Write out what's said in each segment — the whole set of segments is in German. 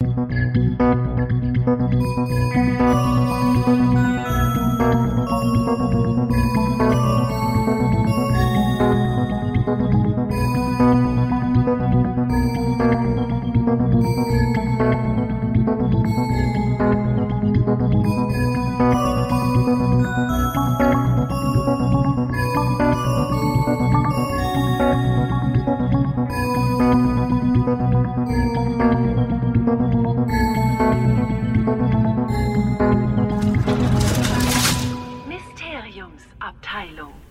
Mysteriumsabteilung.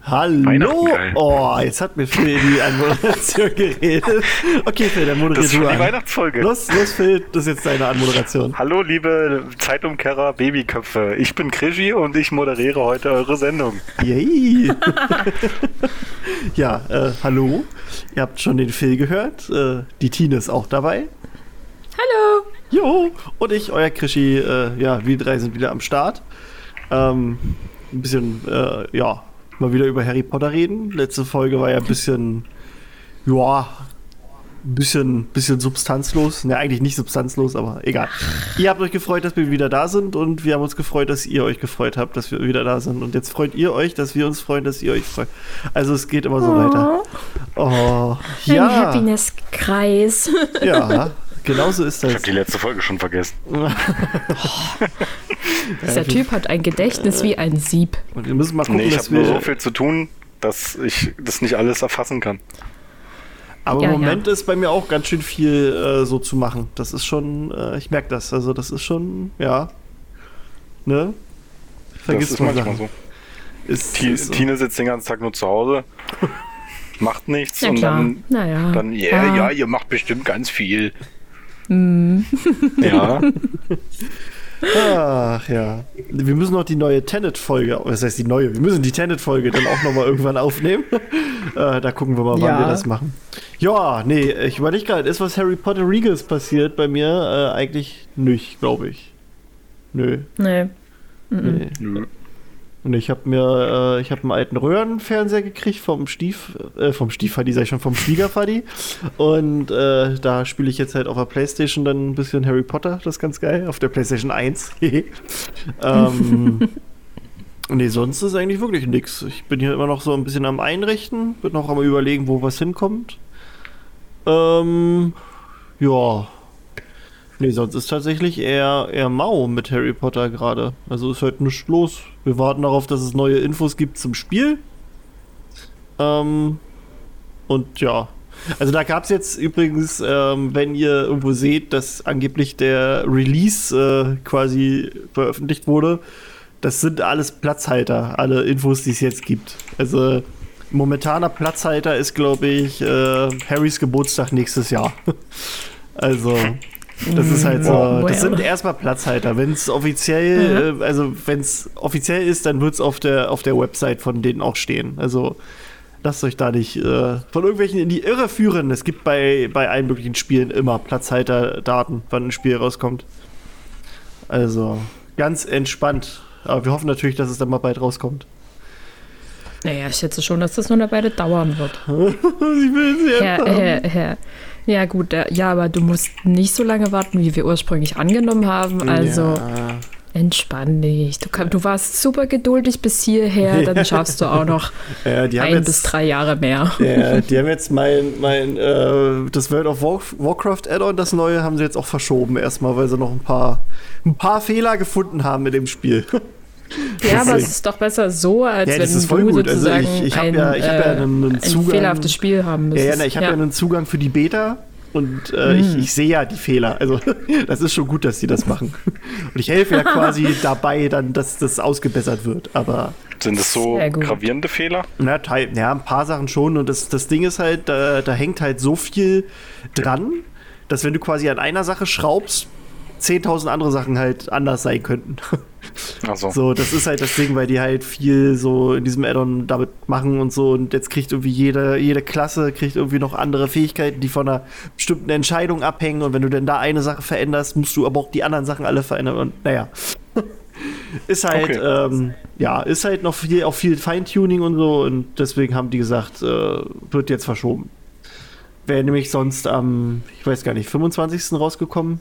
Hallo! Oh, jetzt hat mir Phil die Anmoderation geredet. Okay, Phil, dann Das moderier ist du schon die an. Weihnachtsfolge. Los, los, Phil, das ist jetzt deine Anmoderation. Hallo, liebe Zeitumkehrer Babyköpfe. Ich bin Krischi und ich moderiere heute eure Sendung. Yay! ja, äh, hallo. Ihr habt schon den Phil gehört. Äh, die Tine ist auch dabei. Hallo! Jo! Und ich, euer Krischi, äh, ja, wir drei sind wieder am Start. Ähm, ein bisschen, äh, ja, mal wieder über Harry Potter reden. Letzte Folge war ja ein bisschen, ja, ein bisschen, bisschen substanzlos. Ne, eigentlich nicht substanzlos, aber egal. Ihr habt euch gefreut, dass wir wieder da sind und wir haben uns gefreut, dass ihr euch gefreut habt, dass wir wieder da sind. Und jetzt freut ihr euch, dass wir uns freuen, dass ihr euch freut. Also es geht immer so weiter. Oh, Ein ja. Happiness-Kreis. Ja, genau so ist Ich das. habe die letzte Folge schon vergessen. Dieser Typ hat ein Gedächtnis wie ein Sieb. Und wir müssen mal gucken, Nee, ich dass habe nur wir. so viel zu tun, dass ich das nicht alles erfassen kann. aber Ja, im Moment ist bei mir auch ganz schön viel äh, so zu machen. Das ist schon, äh, ich merke das. Also das ist schon, ja. Ne? Das Vergisst ist man manchmal Sachen. so. Ist, Ti- ist so. Tine sitzt den ganzen Tag nur zu Hause, macht nichts Ja und klar. dann, naja. dann yeah, Ah. ja, ihr macht bestimmt ganz viel. Mm. Ja, Ach ja. Wir müssen noch die neue Tenet-Folge, was heißt die neue? Wir müssen die Tenet-Folge dann auch nochmal irgendwann aufnehmen. äh, da gucken wir mal, wann Ja. wir das machen. Ja, nee, ich überlege gerade, ist was Harry Potter Regals passiert bei mir? Äh, eigentlich nicht, glaube ich. Nö. Nee. Nee. Und ich habe mir, äh, ich habe einen alten Röhrenfernseher gekriegt vom Stief, äh, vom Stiefvati, sag ich schon, vom Schwiegervati. Und äh, da spiele ich jetzt halt auf der Playstation dann ein bisschen Harry Potter, das ist ganz geil, auf der Playstation 1. ähm, nee, sonst ist eigentlich wirklich nix. Ich bin hier immer noch so ein bisschen am Einrichten, bin noch am überlegen, wo was hinkommt. Ähm, ja. Nee, sonst ist tatsächlich eher, eher mau mit Harry Potter gerade. Also ist halt nichts los. Wir warten darauf, dass es neue Infos gibt zum Spiel. Ähm, und ja. Also da gab es jetzt übrigens, ähm, wenn ihr irgendwo seht, dass angeblich der Release äh, quasi veröffentlicht wurde, das sind alles Platzhalter, alle Infos, die es jetzt gibt. Also momentaner Platzhalter ist, glaube ich, äh, Harrys Geburtstag nächstes Jahr. also das ist halt so, Wow. das sind erstmal Platzhalter. Wenn es offiziell, äh, also wenn es offiziell ist, dann wird es auf der, auf der Website von denen auch stehen. Also lasst euch da nicht äh, von irgendwelchen in die Irre führen. Es gibt bei, bei allen möglichen Spielen immer Platzhalter-Daten, wann ein Spiel rauskommt. Also ganz entspannt. Aber wir hoffen natürlich, dass es dann mal bald rauskommt. Naja, ich schätze schon, dass das noch eine Weile dauern wird. ich will es jetzt Ja, haben. Ja gut, äh, ja, aber du musst nicht so lange warten, wie wir ursprünglich angenommen haben. Also Ja. entspann dich. Du, du warst super geduldig bis hierher, dann schaffst du auch noch Ja, ein jetzt, bis drei Jahre mehr. Ja, die haben jetzt mein, mein äh, das World of War, Warcraft Add-on, das neue, haben sie jetzt auch verschoben erstmal, weil sie noch ein paar, ein paar Fehler gefunden haben mit dem Spiel. Ja, aber es ist doch besser so, als Ja, wenn das ist voll du gut. Also sozusagen ich- ich hab ein, ja- ich hab ja äh, einen- einen ein Zugang- fehlerhaftes Spiel haben Ja, müsstest. ja, na, ich habe ja. einen Zugang für die Beta und äh, Hm. ich, ich sehe ja die Fehler. Also das ist schon gut, dass die das machen. Und ich helfe ja quasi dabei, dann, dass das ausgebessert wird. Aber sind es so gravierende Fehler? na, teil, ja, ein paar Sachen schon. Und das, das Ding ist halt, da, da hängt halt so viel dran, dass wenn du quasi an einer Sache schraubst, 10.000 andere Sachen halt anders sein könnten. Also, So, das ist halt das Ding, weil die halt viel so in diesem Add-on damit machen und so. Und jetzt kriegt irgendwie jede, jede Klasse kriegt irgendwie noch andere Fähigkeiten, die von einer bestimmten Entscheidung abhängen. Und wenn du denn da eine Sache veränderst, musst du aber auch die anderen Sachen alle verändern. Und naja. ist halt, Okay. ähm, ja, ist halt noch viel, auch viel Feintuning und so. Und deswegen haben die gesagt, äh, wird jetzt verschoben. Wäre nämlich sonst am, ich weiß gar nicht, 25. rausgekommen.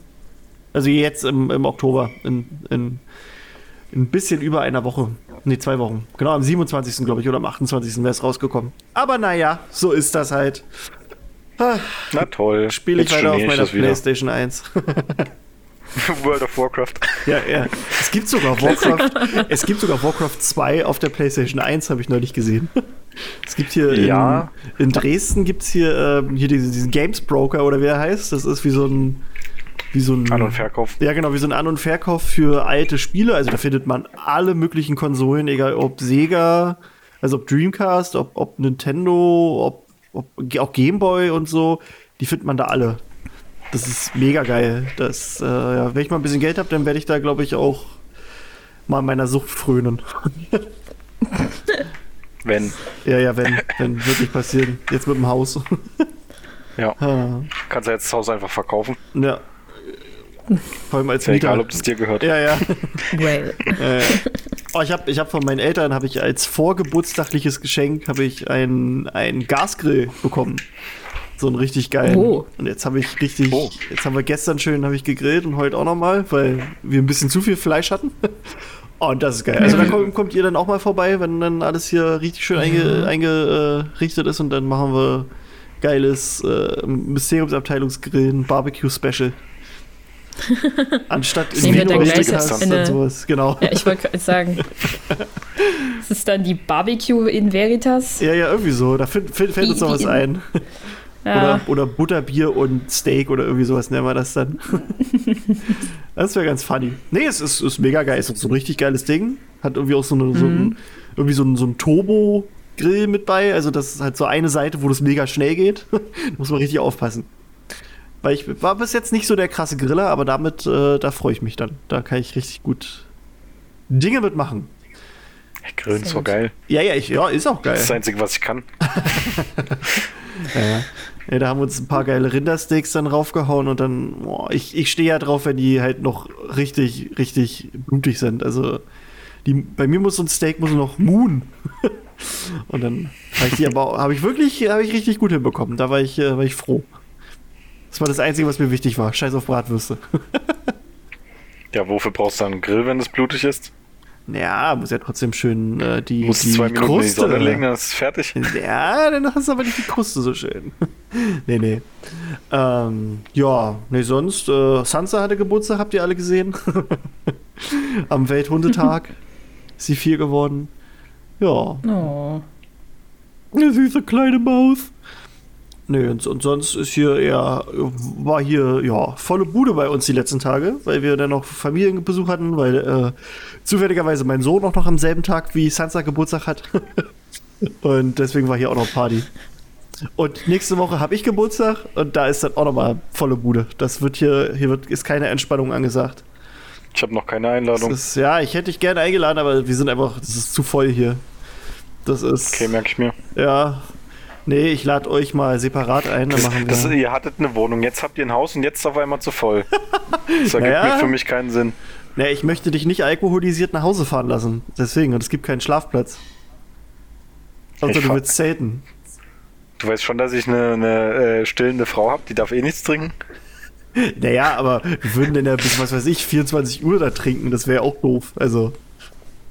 Also jetzt im, im Oktober, in, in, in ein bisschen über einer Woche. Nee, zwei Wochen. Genau, am 27. glaube ich oder am 28. wäre es rausgekommen. Aber naja, so ist das halt. Na toll. Spiele ich weiter auf meiner. PlayStation 1. World of Warcraft. ja, ja. Es gibt sogar Warcraft. es gibt sogar Warcraft 2 auf der PlayStation 1, habe ich neulich gesehen. Es gibt hier Ja. in, in Dresden gibt es hier, ähm, hier diesen, diesen Games Broker oder wie er heißt. Das ist wie so ein wie so ein An- und Verkauf. Ja, genau, wie so ein An- und Verkauf für alte Spiele. Also da findet man alle möglichen Konsolen, egal ob Sega, also ob Dreamcast, ob, ob Nintendo, ob, ob auch Gameboy und so. Die findet man da alle. Das ist mega geil. Das, äh, ja, wenn ich mal ein bisschen Geld habe, dann werde ich da, glaube ich, auch mal meiner Sucht frönen. Wenn. ja, ja, wenn, wenn wirklich passieren. Jetzt mit dem Haus. Ja. Ah, Kannst ja jetzt das Haus einfach verkaufen. ja. Vor allem als ja Mieter. egal, ob das dir gehört. ja, ja. Well. Äh, oh, ich habe ich hab von meinen Eltern habe ich als vorgeburtstagliches Geschenk habe ich einen einen Gasgrill bekommen. So einen richtig geilen. Oh. Und jetzt habe ich richtig Oh. jetzt haben wir gestern schön habe ich gegrillt und heute auch noch mal, weil wir ein bisschen zu viel Fleisch hatten. Oh, und das ist geil. Also da kommt, kommt ihr dann auch mal vorbei, wenn dann alles hier richtig schön einge, eingerichtet ist und dann machen wir geiles äh, Mysteriumsabteilungsgrillen, Barbecue-Special. Anstatt in Nehmen wir dann Videos gleich Podcast eine- und sowas. Genau. Ja, ich wollte gerade sagen. Es ist dann die Barbecue in Veritas. Ja, ja, irgendwie so. Da fällt Wie- uns noch was in- ein. Ja, Oder, oder Butterbier und Steak oder irgendwie sowas nennen wir das dann. das wäre ganz funny. Nee, es ist, ist mega geil. Es ist so ein richtig geiles Ding. Hat irgendwie auch so, eine, so ein, irgendwie so ein, so ein Turbo-Grill mit bei. Also das ist halt so eine Seite, wo das mega schnell geht. da muss man richtig aufpassen. Weil ich war bis jetzt nicht so der krasse Griller, aber damit, äh, da freue ich mich dann. Da kann ich richtig gut Dinge mitmachen. Grillen ist gut. geil. Ja, ja, ich, ja, ist auch geil. Das ist das Einzige, was ich kann. Ja, ja. Ja, da haben wir uns ein paar geile Rindersteaks dann raufgehauen und dann, boah, ich, ich stehe ja drauf, wenn die halt noch richtig, richtig blutig sind. Also die, bei mir muss so ein Steak muss noch Moon. und dann habe ich die aber habe ich wirklich, habe ich richtig gut hinbekommen. Da war ich, äh, war ich froh. Das war das Einzige, was mir wichtig war. Scheiß auf Bratwürste. Ja, wofür brauchst du dann einen Grill, wenn es blutig ist? Ja, muss ja trotzdem schön äh, die, Du musst die zwei Minuten in die Sonne legen, dann ist es fertig. Ja, dann hast du aber nicht die Kruste so schön. nee, nee. Ähm, ja, nee, sonst, äh, Sansa hatte Geburtstag, habt ihr alle gesehen? Am Welthundetag ist sie vier geworden. Ja, Oh. eine süße kleine Maus. Nee, und, und sonst ist hier eher, war hier, ja, volle Bude bei uns die letzten Tage, weil wir dann noch Familienbesuch hatten, weil äh, zufälligerweise mein Sohn auch noch am selben Tag wie Sansa Geburtstag hat. und deswegen war hier auch noch Party. Und nächste Woche habe ich Geburtstag und da ist dann auch nochmal volle Bude. Das wird hier, hier wird, ist keine Entspannung angesagt. Ich habe noch keine Einladung. ist, ja, ich hätte dich gerne eingeladen, aber wir sind einfach, das ist zu voll hier. Das ist. Okay, merke ich mir. Ja. Nee, ich lade euch mal separat ein, dann machen wir. Das, ihr hattet eine Wohnung, jetzt habt ihr ein Haus und jetzt ist auf einmal zu voll. Das ergibt Naja. mir für mich keinen Sinn. nee, ich möchte dich nicht alkoholisiert nach Hause fahren lassen. Deswegen, und es gibt keinen Schlafplatz. Außer Ich du willst zelten. Du weißt schon, dass ich eine, eine äh, stillende Frau habe, die darf eh nichts trinken. Naja, aber wir würden denn ja bis, was weiß ich, 24 Uhr da trinken. Das wäre auch doof. Also.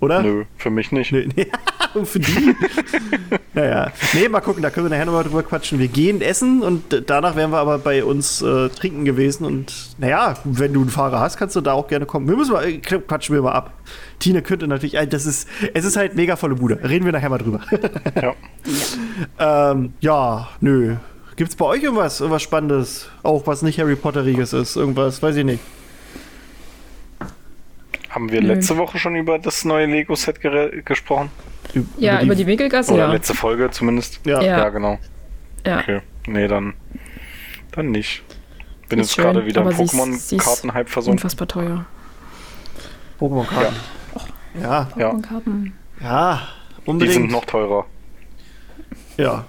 Oder? Nö, für mich nicht. Nee, nee. für die. naja. Nee, mal gucken, da können wir nachher nochmal drüber quatschen. Wir gehen essen und danach wären wir aber bei uns äh, trinken gewesen. Und naja, wenn du einen Fahrer hast, kannst du da auch gerne kommen. Wir müssen mal, äh, quatschen wir mal ab. Tine könnte natürlich, äh, das ist, es ist halt mega volle Bude. Reden wir nachher mal drüber. Ja. ähm, ja, nö. Gibt's bei euch irgendwas, irgendwas Spannendes? Auch was nicht Harry Potteriges ist? Irgendwas, weiß ich nicht. Haben wir Nö. letzte Woche schon über das neue Lego-Set gesprochen? Ü- Ja, über die Winkelgasse, Oder ja. letzte Folge zumindest? Ja. Ja. Ja, genau. ja. Okay. Nee, dann, dann nicht. Bin Ist jetzt schön, gerade wieder im Pokémon-Karten-Hype versunken. Unfassbar teuer. Pokémon-Karten. Ja. Ja. Und Karten. ja, Die unbedingt. sind noch teurer. ja.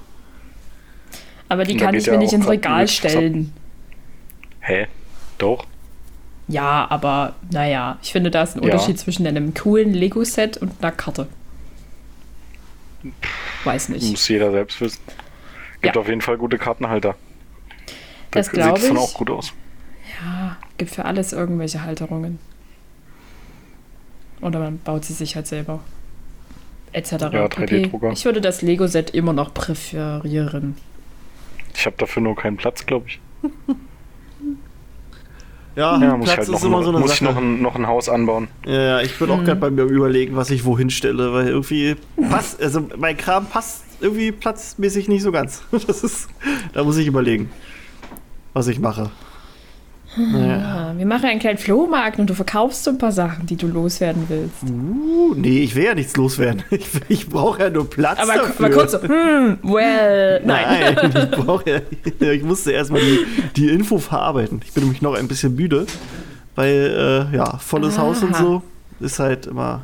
Aber die kann ich mir nicht ins Regal stellen. Hä? Doch? Ja, aber naja, ich finde, da ist ein Ja. Unterschied zwischen einem coolen Lego-Set und einer Karte. Weiß nicht. Muss jeder selbst wissen. Gibt Ja. auf jeden Fall gute Kartenhalter. Da Das sieht ich. auch gut aus. Ja, gibt für alles irgendwelche Halterungen. Oder man baut sie sich halt selber. Etc. Ja, pp. 3D-Drucker. Ich würde das Lego-Set immer noch präferieren. Ich habe dafür nur keinen Platz, glaube ich. Ja, Ja, muss ich Platz halt ist noch, immer ein, so eine muss ich Sache. noch, ein, noch ein Haus anbauen. Ja, ja, ich bin auch Mhm. gerade bei mir überlegen, was ich wohin stelle, weil irgendwie passt, also mein Kram passt irgendwie platzmäßig nicht so ganz. Das ist, da muss ich überlegen, was ich mache. Naja. Ah, wir machen einen kleinen Flohmarkt und du verkaufst so ein paar Sachen, die du loswerden willst. Uh, nee, ich will ja nichts loswerden. Ich, ich brauche ja nur Platz Aber dafür. mal kurz so, hm, well, nein. Nein, ich brauche ja, ich musste erstmal die, die Info verarbeiten. Ich bin nämlich noch ein bisschen müde, weil, äh, ja, volles Haus und Aha. so ist halt immer.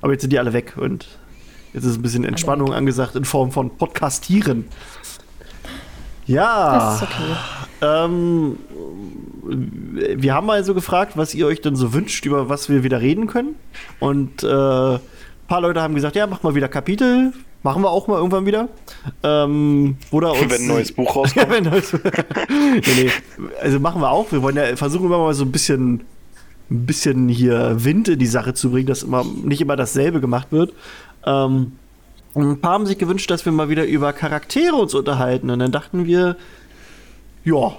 Aber jetzt sind die alle weg und jetzt ist ein bisschen Entspannung angesagt in Form von Podcastieren. Ja, Das ist okay. Ähm, wir haben mal so gefragt, was ihr euch denn so wünscht, über was wir wieder reden können. Und äh, ein paar Leute haben gesagt, ja, mach mal wieder Kapitel. Machen wir auch mal irgendwann wieder. Ähm, oder uns, Wenn ein neues Buch rauskommt. wenn neues, nee, nee. Also machen wir auch. Wir wollen ja versuchen immer mal so ein bisschen, ein bisschen hier Wind in die Sache zu bringen, dass immer nicht immer dasselbe gemacht wird. Ähm, und ein paar haben sich gewünscht, dass wir mal wieder über Charaktere uns unterhalten. Und dann dachten wir, ja,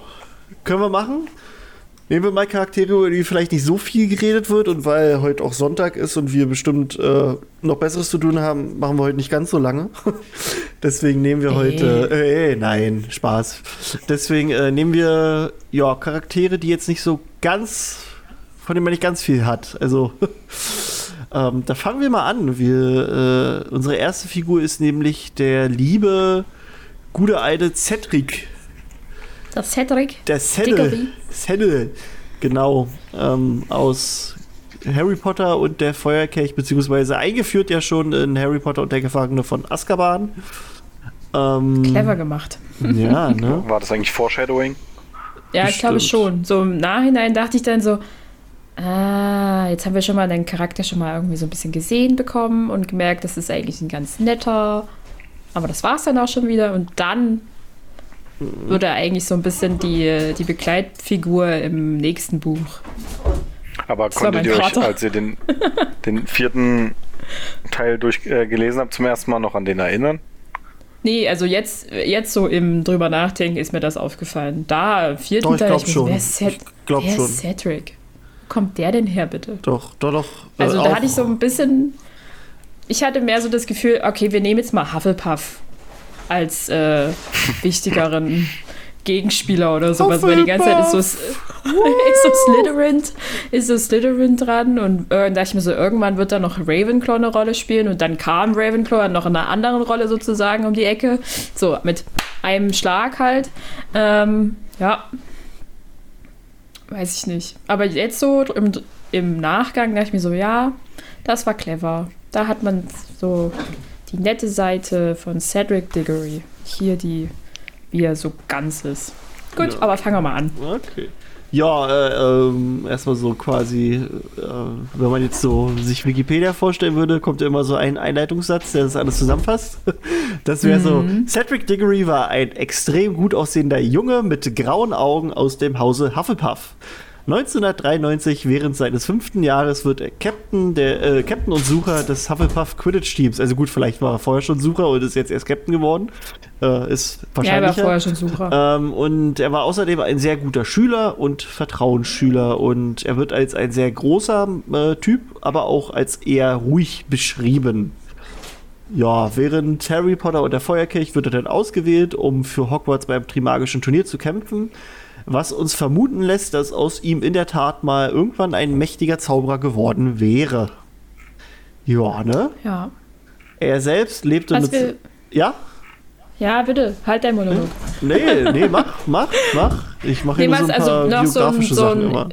können wir machen. Nehmen wir mal Charaktere, über die vielleicht nicht so viel geredet wird und weil heute auch Sonntag ist und wir bestimmt äh, noch Besseres zu tun haben, machen wir heute nicht ganz so lange. Deswegen nehmen wir Äh. heute, äh, nein, Spaß. Deswegen äh, nehmen wir ja Charaktere, die jetzt nicht so ganz, von denen man nicht ganz viel hat. Also ähm, da fangen wir mal an. Wir, äh, unsere erste Figur ist nämlich der liebe, gute alte Cedric. Das Cedric. Der. Diggory. Saddle, genau. Ähm, aus Harry Potter und der Feuerkelch, beziehungsweise eingeführt ja schon in Harry Potter und der Gefangene von Azkaban. Ähm, Clever gemacht. Ja, ne? War das eigentlich Foreshadowing? Ja, ich glaube schon. So im Nachhinein dachte ich dann so, ah, jetzt haben wir schon mal deinen Charakter schon mal irgendwie so ein bisschen gesehen bekommen und gemerkt, das ist eigentlich ein ganz netter. Aber das war es dann auch schon wieder. Und dann wird er eigentlich so ein bisschen die, die Begleitfigur im nächsten Buch. Aber war konntet ihr euch, als ihr den, den vierten Teil durch, äh, gelesen habt, zum ersten Mal noch an den erinnern? Nee, also jetzt, jetzt so im drüber nachdenken ist mir das aufgefallen. Da, im vierten Doch, ich Teil, glaub ich schon. wer ist, Ced Ich glaub wer schon. ist Cedric? Wo kommt der denn her, bitte? Doch, doch, doch. äh, Also da auch. hatte ich so ein bisschen. Ich hatte mehr so das Gefühl, okay, wir nehmen jetzt mal Hufflepuff als äh, wichtigeren Gegenspieler oder sowas, weil die ganze Zeit ist so, ist so Slytherin, ist so Slytherin dran und äh, dachte ich mir so, irgendwann wird da noch Ravenclaw eine Rolle spielen und dann kam Ravenclaw noch in einer anderen Rolle sozusagen um die Ecke, so mit einem Schlag halt. Ähm, ja, weiß ich nicht. Aber jetzt so im, im Nachgang dachte ich mir so, ja, das war clever. Da hat man so die nette Seite von Cedric Diggory. Hier die, wie er so ganz ist. Gut, Ja. aber fangen wir mal an. Okay. Ja, äh, ähm, erstmal so quasi, äh, wenn man jetzt so sich Wikipedia vorstellen würde, kommt ja immer so ein Einleitungssatz, der das alles zusammenfasst. Das wäre so, Cedric Diggory war ein extrem gut aussehender Junge mit grauen Augen aus dem Hause Hufflepuff. 1993, während seines fünften Jahres, wird er Captain, der, äh, Captain und Sucher des Hufflepuff Quidditch-Teams. Also gut, vielleicht war er vorher schon Sucher und ist jetzt erst Captain geworden. Äh, ist Ja, er war wahrscheinlich. vorher schon Sucher. Ähm, und er war außerdem ein sehr guter Schüler und Vertrauensschüler. Und er wird als ein sehr großer äh, Typ, aber auch als eher ruhig beschrieben. Ja, während Harry Potter und der Feuerkelch wird er dann ausgewählt, um für Hogwarts beim Trimagischen Turnier zu kämpfen. Was uns vermuten lässt, dass aus ihm in der Tat mal irgendwann ein mächtiger Zauberer geworden wäre. Ja, ne? Ja. Er selbst lebte Was mit. Ja? ja, bitte, halt dein Monolog. Nee, nee, mach, mach, mach. Ich mache Nee, hier nur so ein paar also noch so ein, biografische so Sachen ein, immer.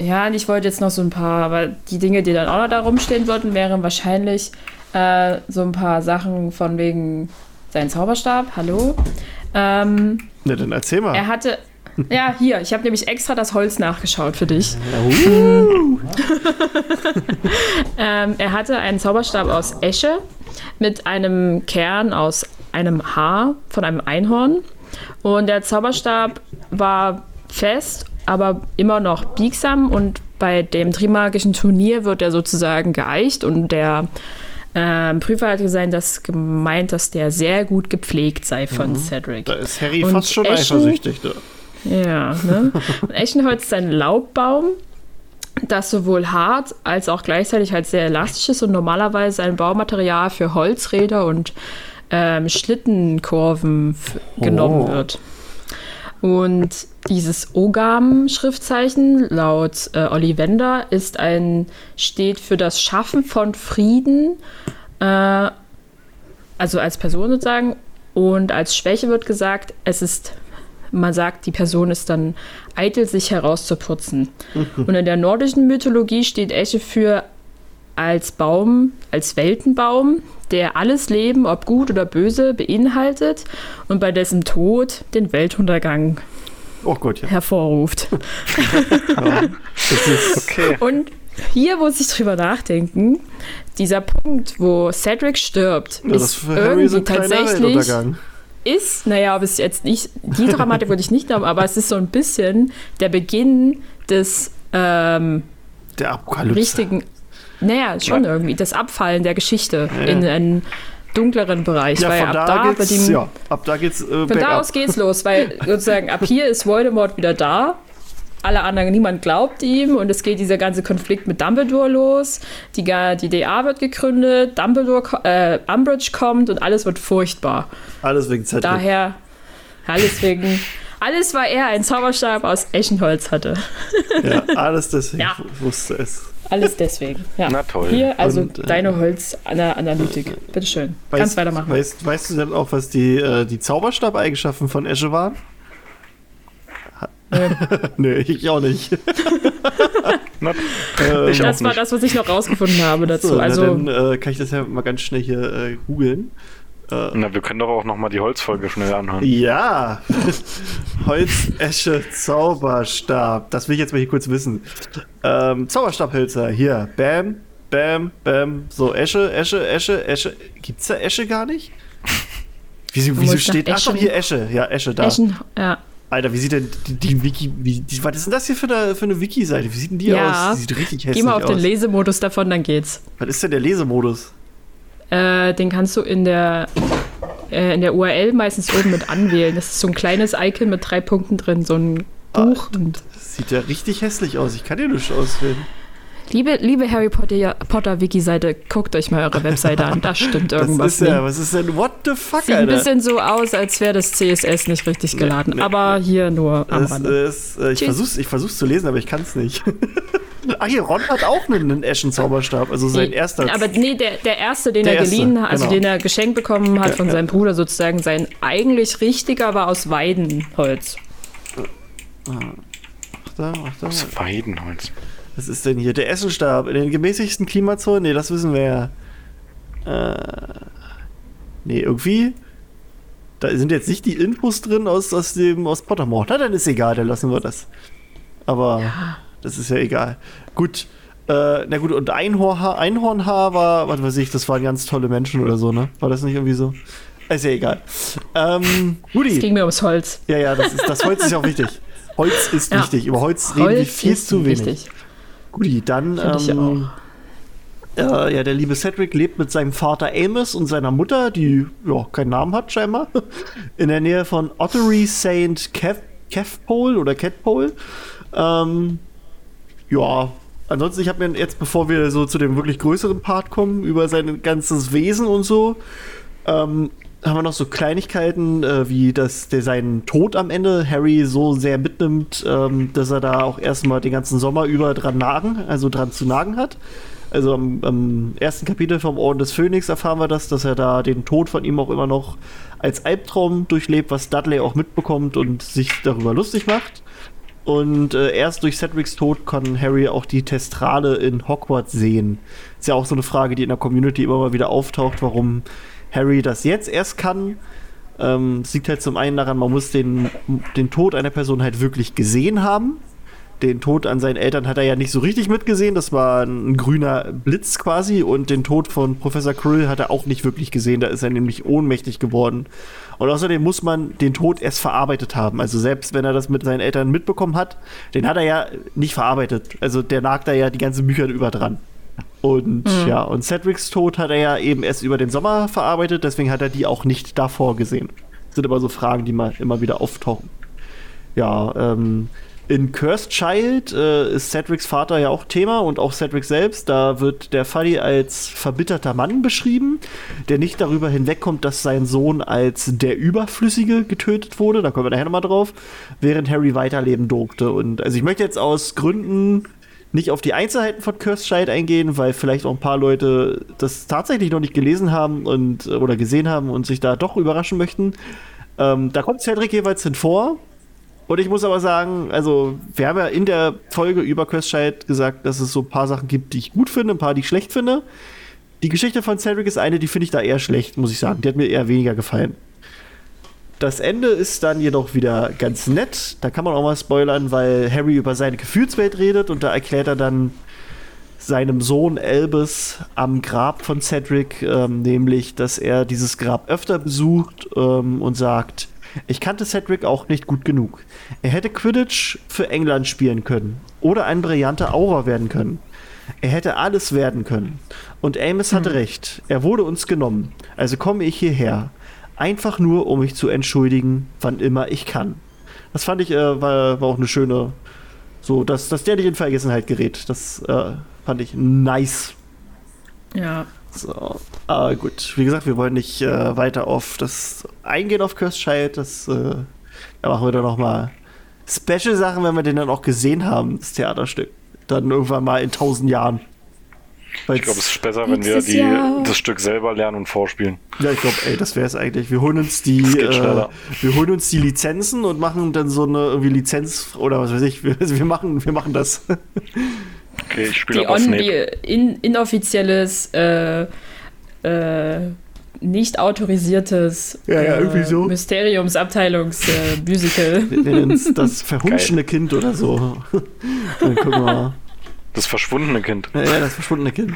Ja, und ich wollte jetzt noch so ein paar, aber die Dinge, die dann auch noch da rumstehen würden, wären wahrscheinlich äh, so ein paar Sachen von wegen sein Zauberstab. Hallo. Ähm, Ne, dann erzähl mal. er hatte. Ja, hier, ich habe nämlich extra das Holz nachgeschaut für dich. Uh, Ähm, er hatte einen Zauberstab aus Esche mit einem Kern aus einem Haar von einem Einhorn. Und der Zauberstab war fest aber immer noch biegsam und bei dem Trimagischen Turnier wird er sozusagen geeicht und der ähm, Prüfer hat gesagt, dass gemeint, dass der sehr gut gepflegt sei von Mhm. Cedric. Da ist Harry Und fast schon Eschen- eifersüchtig. Ne? Ja, ne? Und Eschenholz ist ein Laubbaum, das sowohl hart als auch gleichzeitig halt sehr elastisch ist und normalerweise ein Baumaterial für Holzräder und ähm, Schlittenkurven f- genommen Oh. wird. Und dieses Ogam-Schriftzeichen laut äh, Ollivander ist ein, steht für das Schaffen von Frieden, äh, also als Person sozusagen. Und als Schwäche wird gesagt, es ist, man sagt, die Person ist dann eitel, sich herauszuputzen. Und in der nordischen Mythologie steht Esche für als Baum, als Weltenbaum, der alles Leben, ob gut oder böse, beinhaltet und bei dessen Tod den Weltuntergang Oh Gott, ja. hervorruft. Ist, Okay. Und hier muss ich drüber nachdenken, dieser Punkt, wo Cedric stirbt, ja, ist irgendwie tatsächlich Weltuntergang. Ist, naja, aber es ist jetzt nicht, die Dramatik würde ich nicht haben, aber es ist so ein bisschen der Beginn des ähm, Der Apokalypse. richtigen, naja, schon irgendwie, das Abfallen der Geschichte Ja, ja. in einen dunkleren Bereich. Ja, weil von ab da, da, geht's, ihm, ja, ab da geht's äh, von da aus geht's los, weil sozusagen ab hier ist Voldemort wieder da. Alle anderen, niemand glaubt ihm und es geht dieser ganze Konflikt mit Dumbledore los. Die, die DA wird gegründet, Dumbledore, äh, Umbridge kommt und alles wird furchtbar. Alles wegen Cedric. Daher, alles wegen, alles, weil er einen Zauberstab aus Eschenholz hatte. Ja, alles deswegen. Ja. Ich wusste es. Alles deswegen. Ja. Na toll. Hier, also Und, äh, deine Holzanalytik. Bitteschön. Kannst weitermachen. Weißt, weißt du denn auch, was die, äh, die Zauberstab-Eigenschaften von Esche waren? Nö. Nö, ich auch nicht. Na, Äh, Ich auch das war nicht. das, was ich noch rausgefunden habe dazu. so, also, na, dann äh, kann ich das ja mal ganz schnell hier äh, googeln. Äh, na, wir können doch auch nochmal die Holzfolge schnell anhören. ja, Holz, Esche, Zauberstab. Das will ich jetzt mal hier kurz wissen. Ähm, Zauberstabhölzer, hier. Bam, bam, bam. So, Esche, Esche, Esche, Esche. Gibt's da Esche gar nicht? Wieso, wieso steht. Ach doch, hier Esche. Ja, Esche da. Eschen, ja. Alter, wie sieht denn die, die Wiki. Wie, die, was ist denn das hier für eine, für eine Wiki-Seite? Wie sieht denn die Ja. aus? Die sieht richtig hässlich Geh mal auf aus. den Lesemodus davon, dann geht's. was ist denn der Lesemodus? Äh, den kannst du in der, äh, in der URL meistens oben mit anwählen. Das ist so ein kleines Icon mit drei Punkten drin, so ein Ah, Buch. und Das sieht ja richtig hässlich aus. Ich kann hier nicht auswählen. Liebe, liebe Harry Potter, Potter Wiki-Seite, guckt euch mal eure Webseite an. Da stimmt Das irgendwas ist ja, nicht. was ist denn? What the fuck, Sieht ein Alter? bisschen so aus, als wäre das CSS nicht richtig geladen. nee, aber hier nur am Das Rande. ist, äh, ich Tschüss. versuch's, ich versuch's zu lesen, aber ich kann's nicht. Ach hier, Ron hat auch einen, einen Eschen-Zauberstab, also sein erster. Aber nee, der, der erste, den Der er geliehen hat, also genau. den er geschenkt bekommen hat von ja. seinem Bruder sozusagen, sein eigentlich richtiger war aus Weidenholz. Achtung, Achtung. Das Weidenholz. Was ist denn hier? Der Essenstab in den gemäßigsten Klimazonen? Nee, das wissen wir ja. Äh, nee, irgendwie. Da sind jetzt nicht die Infos drin aus, aus dem aus Pottermore. Na, dann ist egal, dann lassen wir das. Aber das ist ja egal. Gut. Äh, na gut, und Einhornhaar, Einhornhaar war, was weiß ich, das waren ganz tolle Menschen oder so, ne? War das nicht irgendwie so? Ist ja egal. Ähm, Es Rudi. ging mir ums Holz. Ja, ja, das, ist, das Holz ist ja auch wichtig. Holz ist Ja. wichtig. Über Holz reden wir Holz viel ist zu wenig. wichtig. Guti, dann. Ähm, äh, ja, der liebe Cedric lebt mit seinem Vater Amos und seiner Mutter, die ja keinen Namen hat scheinbar, in der Nähe von Ottery St. Kev Kevpole oder Catpole. Ähm, ja, ansonsten, ich habe mir jetzt, bevor wir so zu dem wirklich größeren Part kommen, über sein ganzes Wesen und so, ähm, haben wir noch so Kleinigkeiten, äh, wie dass der seinen Tod am Ende Harry so sehr mitnimmt, ähm, dass er da auch erstmal den ganzen Sommer über dran nagen, also dran zu nagen hat. Also am, am ersten Kapitel vom Orden des Phönix erfahren wir das, dass er da den Tod von ihm auch immer noch als Albtraum durchlebt, was Dudley auch mitbekommt und sich darüber lustig macht. Und äh, erst durch Cedrics Tod kann Harry auch die Testrale in Hogwarts sehen. Ist ja auch so eine Frage, die in der Community immer mal wieder auftaucht, warum Harry das jetzt erst kann. Ähm, liegt halt zum einen daran, man muss den, den Tod einer Person halt wirklich gesehen haben. den Tod an seinen Eltern hat er ja nicht so richtig mitgesehen. Das war ein grüner Blitz quasi. Und den Tod von Professor Krill hat er auch nicht wirklich gesehen. Da ist er nämlich ohnmächtig geworden. Und außerdem muss man den Tod erst verarbeitet haben. Also selbst wenn er das mit seinen Eltern mitbekommen hat, den hat er ja nicht verarbeitet. Also der nagt da ja die ganzen Bücher über dran. Und mhm. ja, und Cedrics Tod hat er ja eben erst über den Sommer verarbeitet, deswegen hat er die auch nicht davor gesehen. Das sind aber so Fragen, die mal immer wieder auftauchen. Ja, ähm, in Cursed Child äh, ist Cedrics Vater ja auch Thema und auch Cedric selbst. Da wird der Fuddy als verbitterter Mann beschrieben, der nicht darüber hinwegkommt, dass sein Sohn als der Überflüssige getötet wurde. Da kommen wir nachher nochmal drauf, während Harry weiterleben durfte. Und also ich möchte jetzt aus Gründen nicht auf die Einzelheiten von Cursed Child eingehen, weil vielleicht auch ein paar Leute das tatsächlich noch nicht gelesen haben und oder gesehen haben und sich da doch überraschen möchten. Ähm, da kommt Cedric jeweils hin vor und ich muss aber sagen, also wir haben ja in der Folge über Questchild gesagt, dass es so ein paar Sachen gibt, die ich gut finde, ein paar, die ich schlecht finde. Die Geschichte von Cedric ist eine, die finde ich da eher schlecht, muss ich sagen. Die hat mir eher weniger gefallen. Das Ende ist dann jedoch wieder ganz nett. Da kann man auch mal spoilern, weil Harry über seine Gefühlswelt redet und da erklärt er dann seinem Sohn Albus am Grab von Cedric, ähm, nämlich, dass er dieses Grab öfter besucht ähm, und sagt, ich kannte Cedric auch nicht gut genug. Er hätte Quidditch für England spielen können oder ein brillanter Aura werden können. Er hätte alles werden können. Und Amos hatte hm. recht. Er wurde uns genommen. Also komme ich hierher. Einfach nur, um mich zu entschuldigen, wann immer ich kann. Das fand ich, äh, war, war, auch eine schöne, so, dass, dass der nicht in Vergessenheit gerät. Das äh, fand ich nice. Ja. So, aber gut. Wie gesagt, wir wollen nicht äh, weiter auf das eingehen auf Cursed Child. Das, äh, da machen wir dann noch mal Special-Sachen, wenn wir den dann auch gesehen haben, das Theaterstück. Dann irgendwann mal in tausend Jahren. Ich glaube, es ist besser, wenn wir die, das Stück selber lernen und vorspielen. Ja, ich glaube, ey, das wäre es eigentlich. Wir holen uns die, äh, wir holen uns die Lizenzen und machen dann so eine irgendwie Lizenz oder was weiß ich. Wir, also wir machen, wir machen das. Okay, ich spiele aber on, die in, inoffizielles, äh, äh, nicht autorisiertes ja, ja, äh, so. Mysteriumsabteilungsmusical. wir nennen es das verhunschene Kind oder so. Dann gucken wir mal. Das verschwundene Kind. Ja, ja das verschwundene Kind.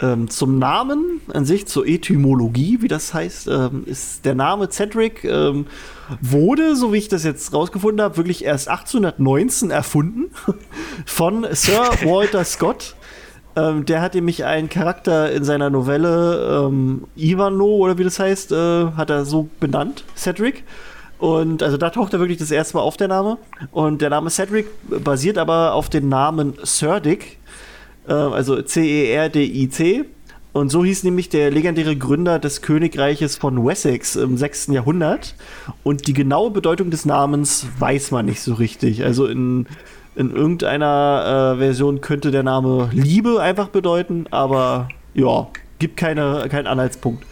Ähm, zum Namen an sich, zur Etymologie, wie das heißt, ähm, ist der Name Cedric ähm, wurde, so wie ich das jetzt rausgefunden habe, wirklich erst 1819 erfunden von Sir Walter Scott. Ähm, der hat nämlich einen Charakter in seiner Novelle ähm, Ivano oder wie das heißt, äh, hat er so benannt, Cedric. Und also da taucht er wirklich das erste Mal auf, der Name. Und der Name Cedric basiert aber auf dem Namen Cerdic, äh, also C-E-R-D-I-C. Und so hieß nämlich der legendäre Gründer des Königreiches von Wessex im 6. Jahrhundert. Und die genaue Bedeutung des Namens weiß man nicht so richtig. Also in, in irgendeiner äh, Version könnte der Name Liebe einfach bedeuten, aber ja, gibt keine, keinen Anhaltspunkt.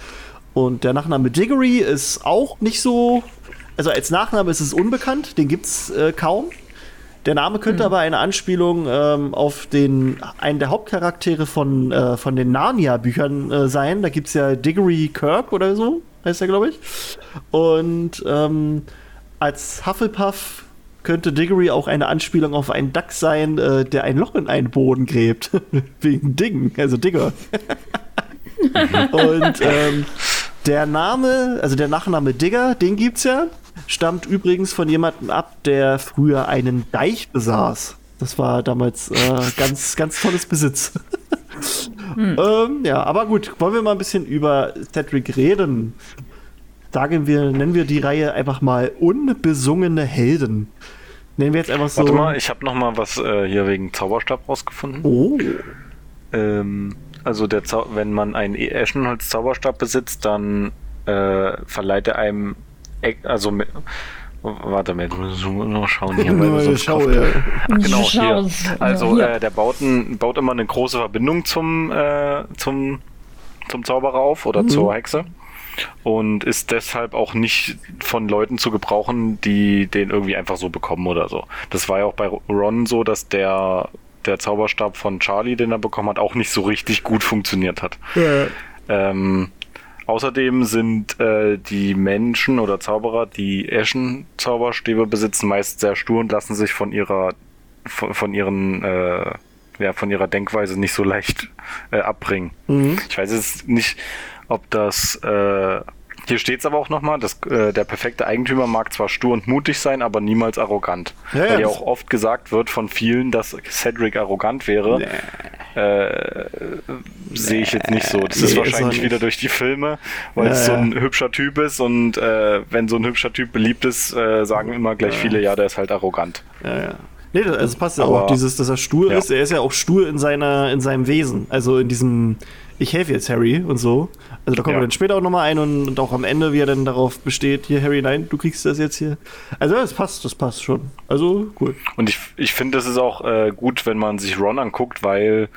Und der Nachname Diggory ist auch nicht so. Also als Nachname ist es unbekannt, den gibt es äh, kaum. Der Name könnte mhm. aber eine Anspielung ähm, auf den, einen der Hauptcharaktere von, äh, von den Narnia-Büchern äh, sein. Da gibt es ja Diggory Kirk oder so, heißt er, glaube ich. Und ähm, als Hufflepuff könnte Diggory auch eine Anspielung auf einen Dachs sein, äh, der ein Loch in einen Boden gräbt. Wegen Dingen, also Digger. Und ähm, der Name, also der Nachname Digger, den gibt's ja stammt übrigens von jemandem ab, der früher einen Deich besaß. Das war damals äh, ganz, ganz tolles Besitz. hm. ähm, ja, aber gut, wollen wir mal ein bisschen über Cedric reden. Sagen wir, nennen wir die Reihe einfach mal unbesungene Helden. Nennen wir jetzt einfach so. Warte mal, ich habe noch mal was äh, hier wegen Zauberstab rausgefunden. Oh. Ähm, also der Zau wenn man einen Eschenholz Zauberstab besitzt, dann äh, verleiht er einem also mit, warte mal, noch schauen hier, weil sonst schau, ja. Ach, genau, hier. Also äh, der baut, ein, baut immer eine große Verbindung zum, äh, zum, zum Zauberer auf oder mhm. zur Hexe und ist deshalb auch nicht von Leuten zu gebrauchen, die den irgendwie einfach so bekommen oder so. Das war ja auch bei Ron so, dass der der Zauberstab von Charlie, den er bekommen hat, auch nicht so richtig gut funktioniert hat. Ja. Ähm, Außerdem sind äh, die Menschen oder Zauberer, die Eschen-Zauberstäbe besitzen, meist sehr stur und lassen sich von ihrer von, von ihren äh, ja, von ihrer Denkweise nicht so leicht äh, abbringen. Mhm. Ich weiß jetzt nicht, ob das äh, hier steht es aber auch nochmal, dass äh, der perfekte Eigentümer mag zwar stur und mutig sein, aber niemals arrogant. Ja, Weil ja auch oft gesagt wird von vielen, dass Cedric arrogant wäre. Nee. Äh, Sehe ich jetzt nicht so. Das nee, ist wahrscheinlich ist wieder durch die Filme, weil ja, es so ein hübscher Typ ist und äh, wenn so ein hübscher Typ beliebt ist, äh, sagen immer gleich viele, ja, der ist halt arrogant. Ja, ja. Nee, das, also passt ja auch, dieses, dass er stur ist. Er ist ja auch stur in, seiner, in seinem Wesen. Also in diesem, ich helfe jetzt Harry und so. Also da kommen ja. wir dann später auch nochmal ein und, und, auch am Ende, wie er dann darauf besteht, hier Harry, nein, du kriegst das jetzt hier. Also das passt, das passt schon. Also cool. Und ich, ich finde, das ist auch äh, gut, wenn man sich Ron anguckt, weil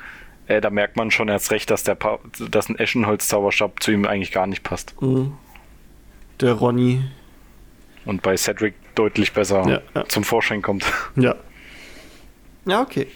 äh, da merkt man schon erst recht, dass, der pa dass ein Eschenholz-Zauberstab zu ihm eigentlich gar nicht passt. Mhm. Der Ronny. Und bei Cedric deutlich besser ja, ja. zum Vorschein kommt. Ja. Ja, okay.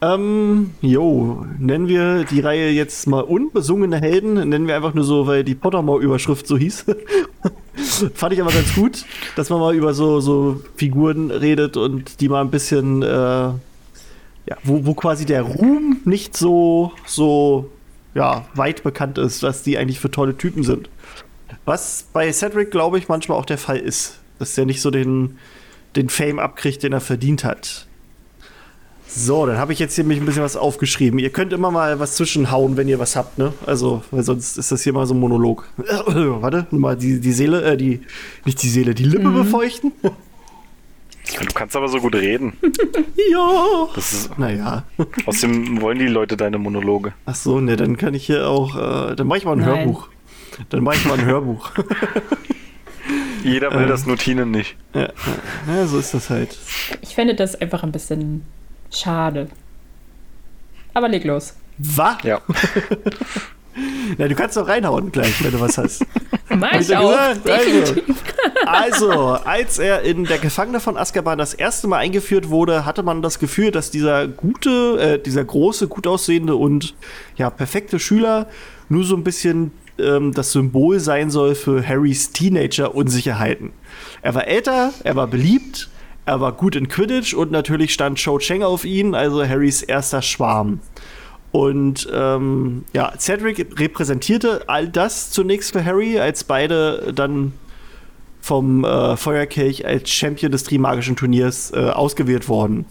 Ähm, jo, nennen wir die Reihe jetzt mal unbesungene Helden. Nennen wir einfach nur so, weil die Pottermore-Überschrift so hieß. Fand ich aber ganz gut, dass man mal über so, so Figuren redet und die mal ein bisschen, äh, ja, wo, wo quasi der Ruhm nicht so, so, ja, weit bekannt ist, was die eigentlich für tolle Typen sind. Was bei Cedric, glaube ich, manchmal auch der Fall ist. Dass er nicht so den, den Fame abkriegt, den er verdient hat. So, dann habe ich jetzt hier mich ein bisschen was aufgeschrieben. Ihr könnt immer mal was zwischenhauen, wenn ihr was habt, ne? Also, weil sonst ist das hier mal so ein Monolog. Warte, mal die, die Seele, äh, die, nicht die Seele, die Lippe mhm. befeuchten. Du kannst aber so gut reden. ja. Das ist, naja. Außerdem wollen die Leute deine Monologe. Ach so, ne, dann kann ich hier auch, äh, dann mache ich mal ein Nein. Hörbuch. Dann mache ich mal ein Hörbuch. Jeder will äh, das Notinen nicht. Ja, ja, so ist das halt. Ich fände das einfach ein bisschen Schade. Aber leg los. Was? Ja. Na, du kannst doch reinhauen gleich, wenn du was hast. Mach ich auch, Also, also, als er in der Gefangene von Azkaban das erste Mal eingeführt wurde, hatte man das Gefühl, dass dieser gute, äh, dieser große, gut aussehende und ja, perfekte Schüler nur so ein bisschen ähm, das Symbol sein soll für Harrys Teenager-Unsicherheiten. Er war älter, er war beliebt, er war gut in Quidditch und natürlich stand Cho Cheng auf ihn, also Harrys erster Schwarm. Und ähm, ja, Cedric repräsentierte all das zunächst für Harry, als beide dann vom äh, Feuerkelch als Champion des Trimagischen Turniers äh, ausgewählt wurden.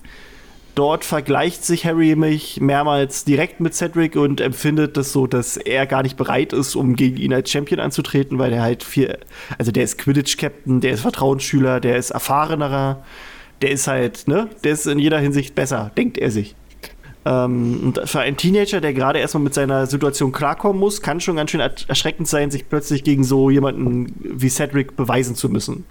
Dort vergleicht sich Harry mich mehrmals direkt mit Cedric und empfindet das so, dass er gar nicht bereit ist, um gegen ihn als Champion anzutreten, weil er halt viel, also der ist Quidditch-Captain, der ist Vertrauensschüler, der ist erfahrenerer der ist halt, ne, der ist in jeder Hinsicht besser, denkt er sich. Ähm, und für einen Teenager, der gerade erstmal mit seiner Situation klarkommen muss, kann schon ganz schön erschreckend sein, sich plötzlich gegen so jemanden wie Cedric beweisen zu müssen.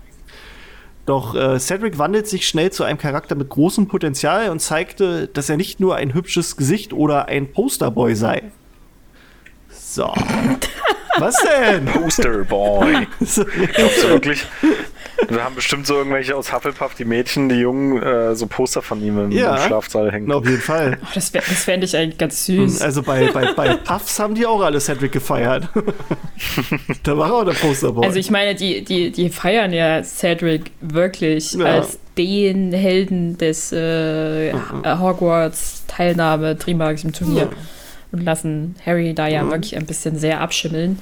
Doch äh, Cedric wandelt sich schnell zu einem Charakter mit großem Potenzial und zeigte, dass er nicht nur ein hübsches Gesicht oder ein Posterboy sei. So. Was denn? Posterboy. Glaubst du wirklich, wir haben bestimmt so irgendwelche aus Hufflepuff, die Mädchen, die Jungen, äh, so Poster von ihm im, ja, im Schlafsaal hängen. auf jeden Fall. Oh, das, das fände ich eigentlich ganz süß. Also bei, bei, bei Puffs haben die auch alle Cedric gefeiert. da war auch der Posterboy. Also ich meine, die, die, die feiern ja Cedric wirklich ja. als den Helden des äh, mhm. Hogwarts-Teilnahme Trimagischen Turnier. Ja. Und lassen Harry da ja mhm. wirklich ein bisschen sehr abschimmeln.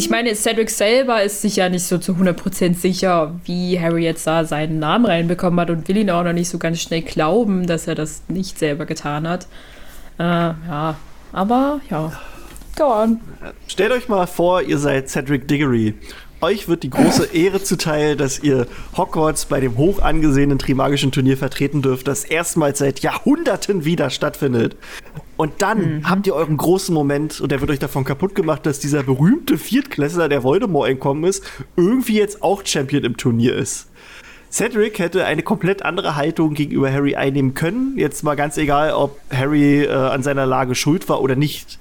Ich meine, Cedric selber ist sich ja nicht so zu 100% sicher, wie Harry jetzt da seinen Namen reinbekommen hat und will ihn auch noch nicht so ganz schnell glauben, dass er das nicht selber getan hat. Äh, ja, aber ja, go on. Stellt euch mal vor, ihr seid Cedric Diggory euch wird die große Ehre zuteil, dass ihr Hogwarts bei dem hoch angesehenen Trimagischen Turnier vertreten dürft, das erstmals seit Jahrhunderten wieder stattfindet. Und dann mhm. habt ihr euren großen Moment und der wird euch davon kaputt gemacht, dass dieser berühmte Viertklässler, der Voldemort entkommen ist, irgendwie jetzt auch Champion im Turnier ist. Cedric hätte eine komplett andere Haltung gegenüber Harry einnehmen können. Jetzt mal ganz egal, ob Harry äh, an seiner Lage schuld war oder nicht.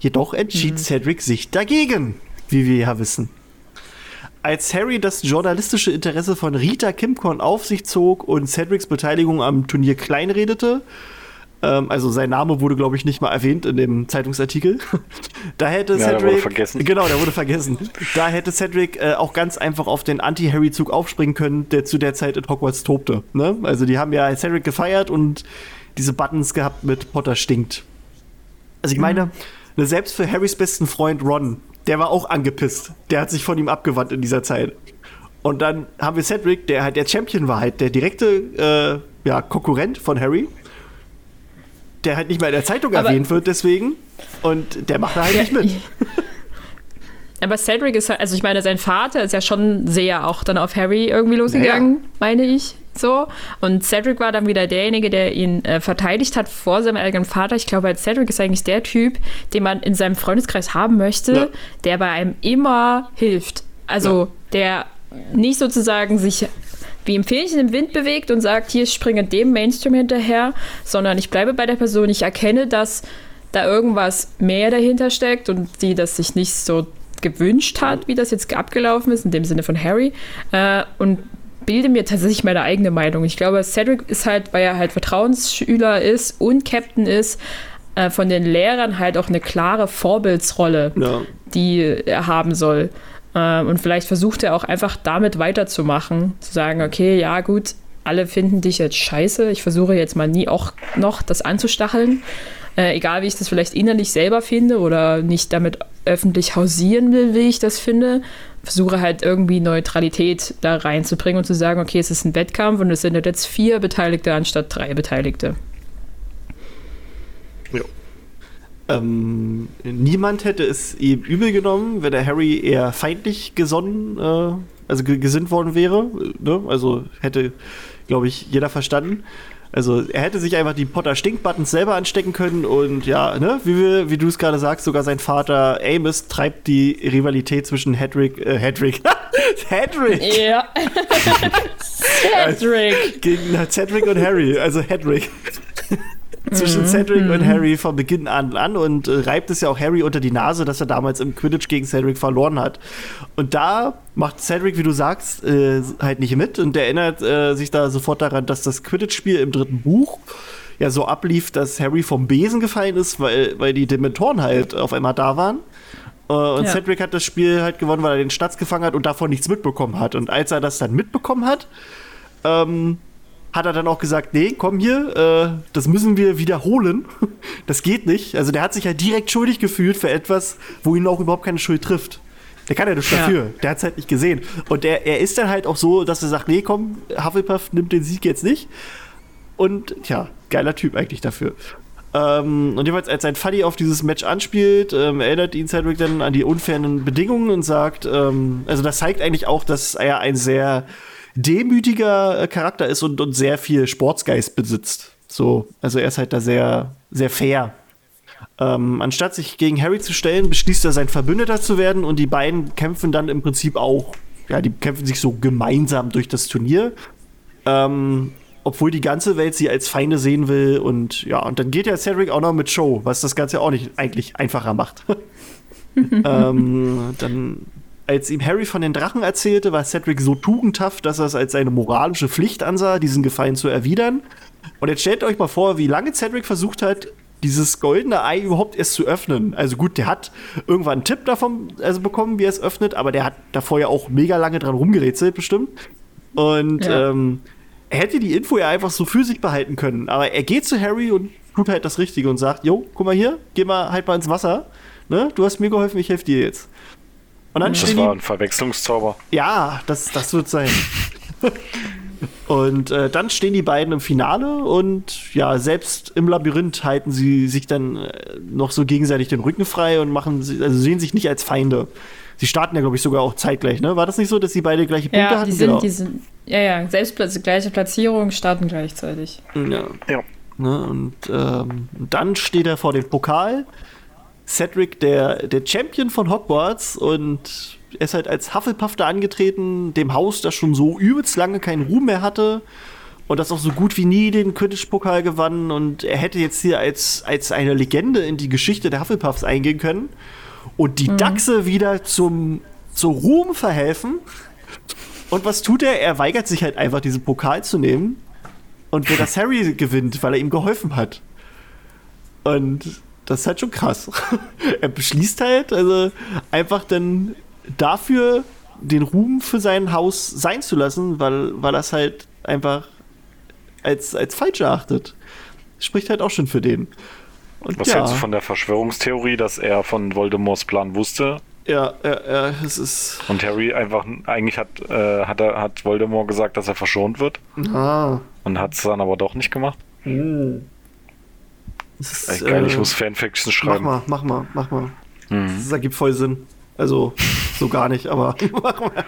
Jedoch entschied mhm. Cedric sich dagegen, wie wir ja wissen. Als Harry das journalistische Interesse von Rita Kimcorn auf sich zog und Cedrics Beteiligung am Turnier kleinredete, Ähm, also sein Name wurde, glaube ich, nicht mal erwähnt in dem Zeitungsartikel. da hätte ja, Cedric. Der wurde vergessen. Genau, der wurde vergessen. da hätte Cedric äh, auch ganz einfach auf den Anti-Harry-Zug aufspringen können, der zu der Zeit in Hogwarts tobte. Ne? Also die haben ja Cedric gefeiert und diese Buttons gehabt mit Potter stinkt. Also ich meine, mhm. selbst für Harrys besten Freund Ron, der war auch angepisst. Der hat sich von ihm abgewandt in dieser Zeit. Und dann haben wir Cedric, der halt der Champion war, halt der direkte äh, ja, Konkurrent von Harry der halt nicht mehr in der Zeitung aber erwähnt wird, deswegen. Und der macht da halt ja, nicht mit. Aber Cedric ist halt, also ich meine, sein Vater ist ja schon sehr auch dann auf Harry irgendwie losgegangen, naja. meine ich. So. Und Cedric war dann wieder derjenige, der ihn äh, verteidigt hat vor seinem eigenen Vater. Ich glaube, Cedric ist eigentlich der Typ, den man in seinem Freundeskreis haben möchte, ja. der bei einem immer hilft. Also ja. der nicht sozusagen sich wie ein Fähnchen im Wind bewegt und sagt, hier springe dem Mainstream hinterher, sondern ich bleibe bei der Person, ich erkenne, dass da irgendwas mehr dahinter steckt und sie das sich nicht so gewünscht hat, wie das jetzt abgelaufen ist, in dem Sinne von Harry, äh, und bilde mir tatsächlich meine eigene Meinung. Ich glaube, Cedric ist halt, weil er halt Vertrauensschüler ist und Captain ist, äh, von den Lehrern halt auch eine klare Vorbildsrolle, ja. die er haben soll. Ähm, und vielleicht versucht er auch einfach damit weiterzumachen, zu sagen, okay, ja gut, alle finden dich jetzt scheiße. Ich versuche jetzt mal nie auch noch das anzustacheln. Äh, egal wie ich das vielleicht innerlich selber finde oder nicht damit öffentlich hausieren will, wie ich das finde. Versuche halt irgendwie Neutralität da reinzubringen und zu sagen, okay, es ist ein Wettkampf und es sind jetzt vier Beteiligte anstatt drei Beteiligte. Ähm, niemand hätte es ihm übel genommen, wenn der Harry eher feindlich gesonnen, äh, also gesinnt worden wäre. Ne? Also hätte, glaube ich, jeder verstanden. Also er hätte sich einfach die Potter Stink-Buttons selber anstecken können und ja, ne, wie, wir, wie du es gerade sagst, sogar sein Vater Amos treibt die Rivalität zwischen Hedrick, äh, Hedrick, Hedrick! Ja. Cedric! Gegen Cedric und Harry, also Hedrick zwischen mhm. Cedric mhm. und Harry von Beginn an an und äh, reibt es ja auch Harry unter die Nase, dass er damals im Quidditch gegen Cedric verloren hat. Und da macht Cedric, wie du sagst, äh, halt nicht mit und erinnert äh, sich da sofort daran, dass das Quidditch-Spiel im dritten Buch ja so ablief, dass Harry vom Besen gefallen ist, weil, weil die Dementoren halt auf einmal da waren. Äh, und ja. Cedric hat das Spiel halt gewonnen, weil er den Stats gefangen hat und davon nichts mitbekommen hat. Und als er das dann mitbekommen hat, ähm, hat er dann auch gesagt, nee, komm hier, äh, das müssen wir wiederholen. Das geht nicht. Also der hat sich ja halt direkt schuldig gefühlt für etwas, wo ihn auch überhaupt keine Schuld trifft. Der kann ja nichts dafür. Ja. Der hat es halt nicht gesehen. Und der, er ist dann halt auch so, dass er sagt, nee, komm, Hufflepuff nimmt den Sieg jetzt nicht. Und tja, geiler Typ eigentlich dafür. Ähm, und jeweils, als sein Fuddy auf dieses Match anspielt, ähm, erinnert ihn Cedric dann an die unfairen Bedingungen und sagt, ähm, also das zeigt eigentlich auch, dass er ein sehr demütiger äh, Charakter ist und, und sehr viel Sportsgeist besitzt. So, also er ist halt da sehr, sehr fair. Ähm, anstatt sich gegen Harry zu stellen, beschließt er, sein Verbündeter zu werden und die beiden kämpfen dann im Prinzip auch, ja, die kämpfen sich so gemeinsam durch das Turnier. Ähm, obwohl die ganze Welt sie als Feinde sehen will und ja, und dann geht ja Cedric auch noch mit Show, was das Ganze auch nicht eigentlich einfacher macht. ähm, dann als ihm Harry von den Drachen erzählte, war Cedric so tugendhaft, dass er es als seine moralische Pflicht ansah, diesen Gefallen zu erwidern. Und jetzt stellt euch mal vor, wie lange Cedric versucht hat, dieses goldene Ei überhaupt erst zu öffnen. Also gut, der hat irgendwann einen Tipp davon also bekommen, wie er es öffnet, aber der hat davor ja auch mega lange dran rumgerätselt, bestimmt. Und ja. ähm, er hätte die Info ja einfach so für sich behalten können. Aber er geht zu Harry und tut halt das Richtige und sagt: Jo, guck mal hier, geh mal halt mal ins Wasser. Ne? Du hast mir geholfen, ich helfe dir jetzt. Und dann das war ein Verwechslungszauber. Ja, das, das wird sein. und äh, dann stehen die beiden im Finale und ja, selbst im Labyrinth halten sie sich dann äh, noch so gegenseitig den Rücken frei und machen, also sehen sich nicht als Feinde. Sie starten ja, glaube ich, sogar auch zeitgleich, ne? War das nicht so, dass sie beide gleiche Punkte ja, hatten? Die sind, genau. die sind, ja, ja, selbst gleiche Platzierung, starten gleichzeitig. Ja. ja. Ne, und ähm, dann steht er vor dem Pokal Cedric der, der Champion von Hogwarts und er ist halt als Hufflepuff da angetreten, dem Haus, das schon so übelst lange keinen Ruhm mehr hatte und das auch so gut wie nie den Quidditch-Pokal gewann und er hätte jetzt hier als, als eine Legende in die Geschichte der Hufflepuffs eingehen können und die mhm. Dachse wieder zum, zu Ruhm verhelfen. Und was tut er? Er weigert sich halt einfach, diesen Pokal zu nehmen und will, dass Harry gewinnt, weil er ihm geholfen hat. Und das ist halt schon krass. er beschließt halt, also einfach dann dafür den Ruhm für sein Haus sein zu lassen, weil, weil er es halt einfach als, als falsch erachtet. Spricht halt auch schon für den. Und Was ja. hältst du von der Verschwörungstheorie, dass er von Voldemorts Plan wusste? Ja, ja, ja, es ist. Und Harry einfach, eigentlich hat, äh, hat, er, hat Voldemort gesagt, dass er verschont wird. Ah. Und hat es dann aber doch nicht gemacht. Mhm. Das ist, Ey, geil, äh, ich muss Fanfiction schreiben. Mach mal, mach mal, mach mal. Mhm. Das ergibt voll Sinn. Also, so gar nicht, aber mach mal.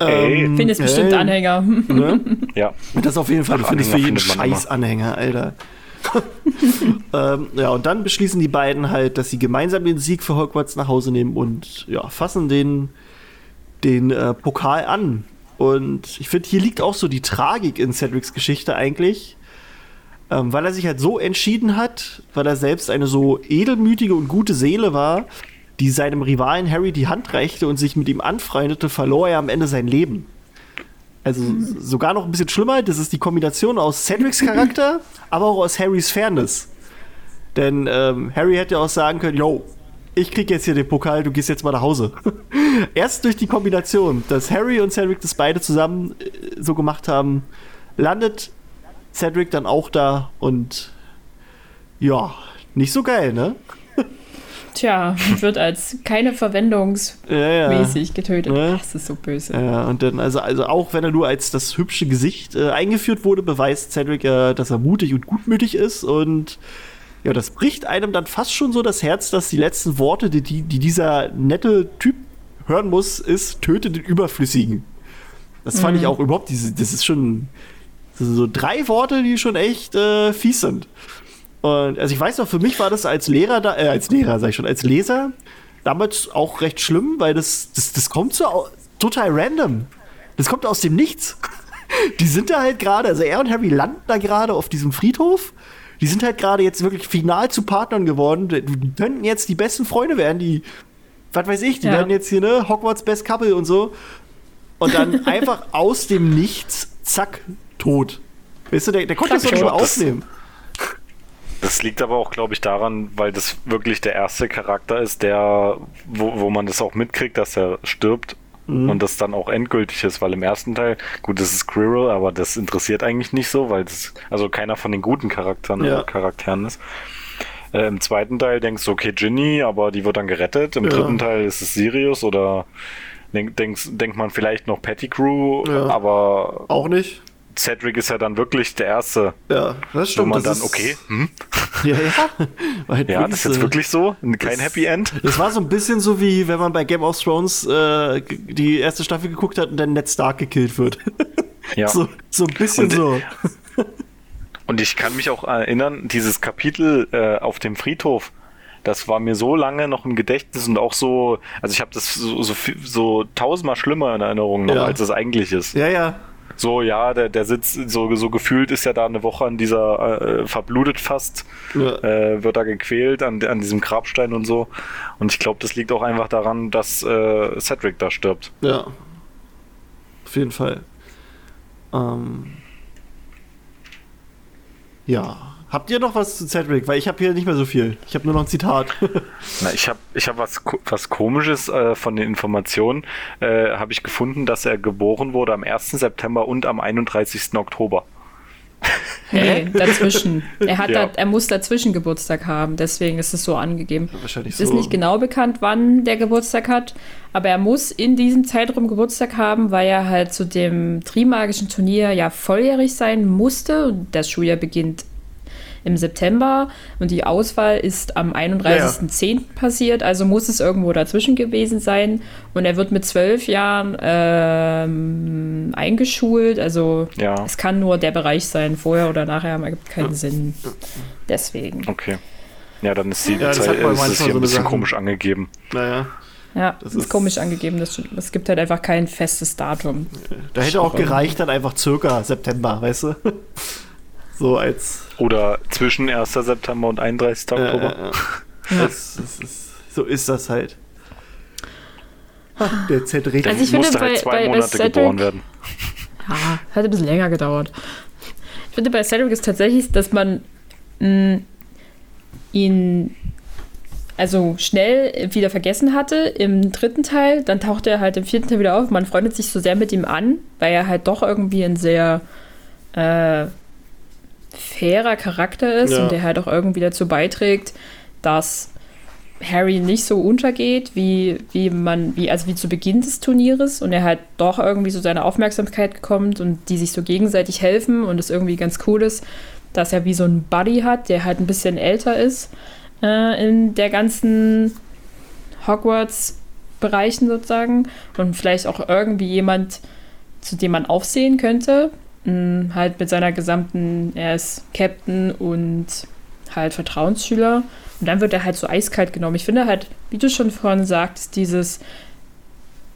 Ähm, findest bestimmt Anhänger. Ne? Ja. Das auf jeden Fall. Du findest für jeden Scheiß Anhänger, Alter. ähm, ja, und dann beschließen die beiden halt, dass sie gemeinsam den Sieg für Hogwarts nach Hause nehmen und ja, fassen den, den äh, Pokal an. Und ich finde, hier liegt auch so die Tragik in Cedrics Geschichte eigentlich, ähm, weil er sich halt so entschieden hat, weil er selbst eine so edelmütige und gute Seele war, die seinem Rivalen Harry die Hand reichte und sich mit ihm anfreundete, verlor er am Ende sein Leben. Also sogar noch ein bisschen schlimmer, das ist die Kombination aus Cedrics Charakter, aber auch aus Harrys Fairness. Denn ähm, Harry hätte auch sagen können, yo, ich krieg jetzt hier den Pokal, du gehst jetzt mal nach Hause. Erst durch die Kombination, dass Harry und Cedric das beide zusammen äh, so gemacht haben, landet Cedric dann auch da und ja, nicht so geil, ne? Tja, wird als keine verwendungsmäßig ja, ja. getötet. Ja. Das ist so böse. Ja, und dann, also, also auch wenn er nur als das hübsche Gesicht äh, eingeführt wurde, beweist Cedric ja, dass er mutig und gutmütig ist und ja, das bricht einem dann fast schon so das Herz, dass die letzten Worte, die, die dieser nette Typ hören muss, ist, töte den Überflüssigen. Das fand mhm. ich auch überhaupt, diese, das ist schon das sind so drei Worte, die schon echt äh, fies sind. Und also ich weiß noch, für mich war das als Lehrer, da, äh, als Lehrer, sag ich schon, als Leser damals auch recht schlimm, weil das, das, das kommt so total random. Das kommt aus dem Nichts. Die sind da halt gerade, also er und Harry landen da gerade auf diesem Friedhof. Die sind halt gerade jetzt wirklich final zu Partnern geworden. Die könnten jetzt die besten Freunde werden, die, was weiß ich, die ja. werden jetzt hier, ne, Hogwarts Best Couple und so. Und dann einfach aus dem Nichts, zack, tot. Weißt du, der, der konnte das doch nicht mehr aufnehmen. Das liegt aber auch, glaube ich, daran, weil das wirklich der erste Charakter ist, der, wo, wo man das auch mitkriegt, dass er stirbt mhm. und das dann auch endgültig ist, weil im ersten Teil, gut, das ist Quirrell, aber das interessiert eigentlich nicht so, weil das, also keiner von den guten Charakteren ja. Charakteren ist. Äh, Im zweiten Teil denkst du, okay, Ginny, aber die wird dann gerettet. Im ja. dritten Teil ist es Sirius oder denk, denkst, denkt man vielleicht noch Pettigrew, ja. aber. Auch nicht. Cedric ist ja dann wirklich der Erste. Ja, das stimmt. Wo man dann, ist, okay, hm? Ja, ja. Ja, das ist jetzt wirklich so? Kein das, Happy End? Das war so ein bisschen so, wie wenn man bei Game of Thrones äh, die erste Staffel geguckt hat und dann Ned Stark gekillt wird. Ja. So, so ein bisschen und, so. Und ich kann mich auch erinnern, dieses Kapitel äh, auf dem Friedhof, das war mir so lange noch im Gedächtnis und auch so, also ich habe das so, so, so, tausendmal schlimmer in Erinnerung noch, ja. als es eigentlich ist. Ja, ja so, ja, der, der sitzt, so, so gefühlt ist ja da eine Woche an dieser, äh, verblutet fast, ja. äh, wird da gequält an, an diesem Grabstein und so. Und ich glaube, das liegt auch einfach daran, dass äh, Cedric da stirbt. Ja. Auf jeden Fall. Ähm. Ja. Habt ihr noch was zu Cedric? Weil ich habe hier nicht mehr so viel. Ich habe nur noch ein Zitat. Na, ich habe ich hab was, was Komisches äh, von den Informationen. Äh, habe ich gefunden, dass er geboren wurde am 1. September und am 31. Oktober. Nee, dazwischen. Er, hat ja. da, er muss dazwischen Geburtstag haben, deswegen ist es so angegeben. Wahrscheinlich es ist so. nicht genau bekannt, wann der Geburtstag hat, aber er muss in diesem Zeitraum Geburtstag haben, weil er halt zu dem Trimagischen Turnier ja volljährig sein musste. Das Schuljahr beginnt im September und die Auswahl ist am 31.10. Ja, ja. passiert, also muss es irgendwo dazwischen gewesen sein. Und er wird mit zwölf Jahren ähm, eingeschult, also ja. es kann nur der Bereich sein, vorher oder nachher, ergibt keinen Sinn. Deswegen. Okay. Ja, dann ist die ja, Zeit ist es hier ein bisschen komisch angegeben. Naja. Ja, das ist, ist komisch angegeben. Es gibt halt einfach kein festes Datum. Da hätte auch gereicht, dann einfach circa September, weißt du? So als. Oder zwischen 1. September und 31. Oktober. Äh, ja. das, das ist, so ist das halt. Ach, der Z-Richter also ich musste halt zwei bei, Monate bei geboren werden. Ja, hat ein bisschen länger gedauert. Ich finde, bei Cedric ist tatsächlich, dass man mh, ihn also schnell wieder vergessen hatte im dritten Teil. Dann taucht er halt im vierten Teil wieder auf. Man freundet sich so sehr mit ihm an, weil er halt doch irgendwie ein sehr äh, fairer Charakter ist ja. und der halt auch irgendwie dazu beiträgt, dass Harry nicht so untergeht, wie, wie man, wie, also wie zu Beginn des Turnieres und er halt doch irgendwie so seine Aufmerksamkeit bekommt und die sich so gegenseitig helfen und es irgendwie ganz cool ist, dass er wie so einen Buddy hat, der halt ein bisschen älter ist äh, in der ganzen Hogwarts-Bereichen sozusagen und vielleicht auch irgendwie jemand, zu dem man aufsehen könnte. Mh, halt mit seiner gesamten, er ist Captain und halt Vertrauensschüler. Und dann wird er halt so eiskalt genommen. Ich finde halt, wie du schon vorhin sagst, dieses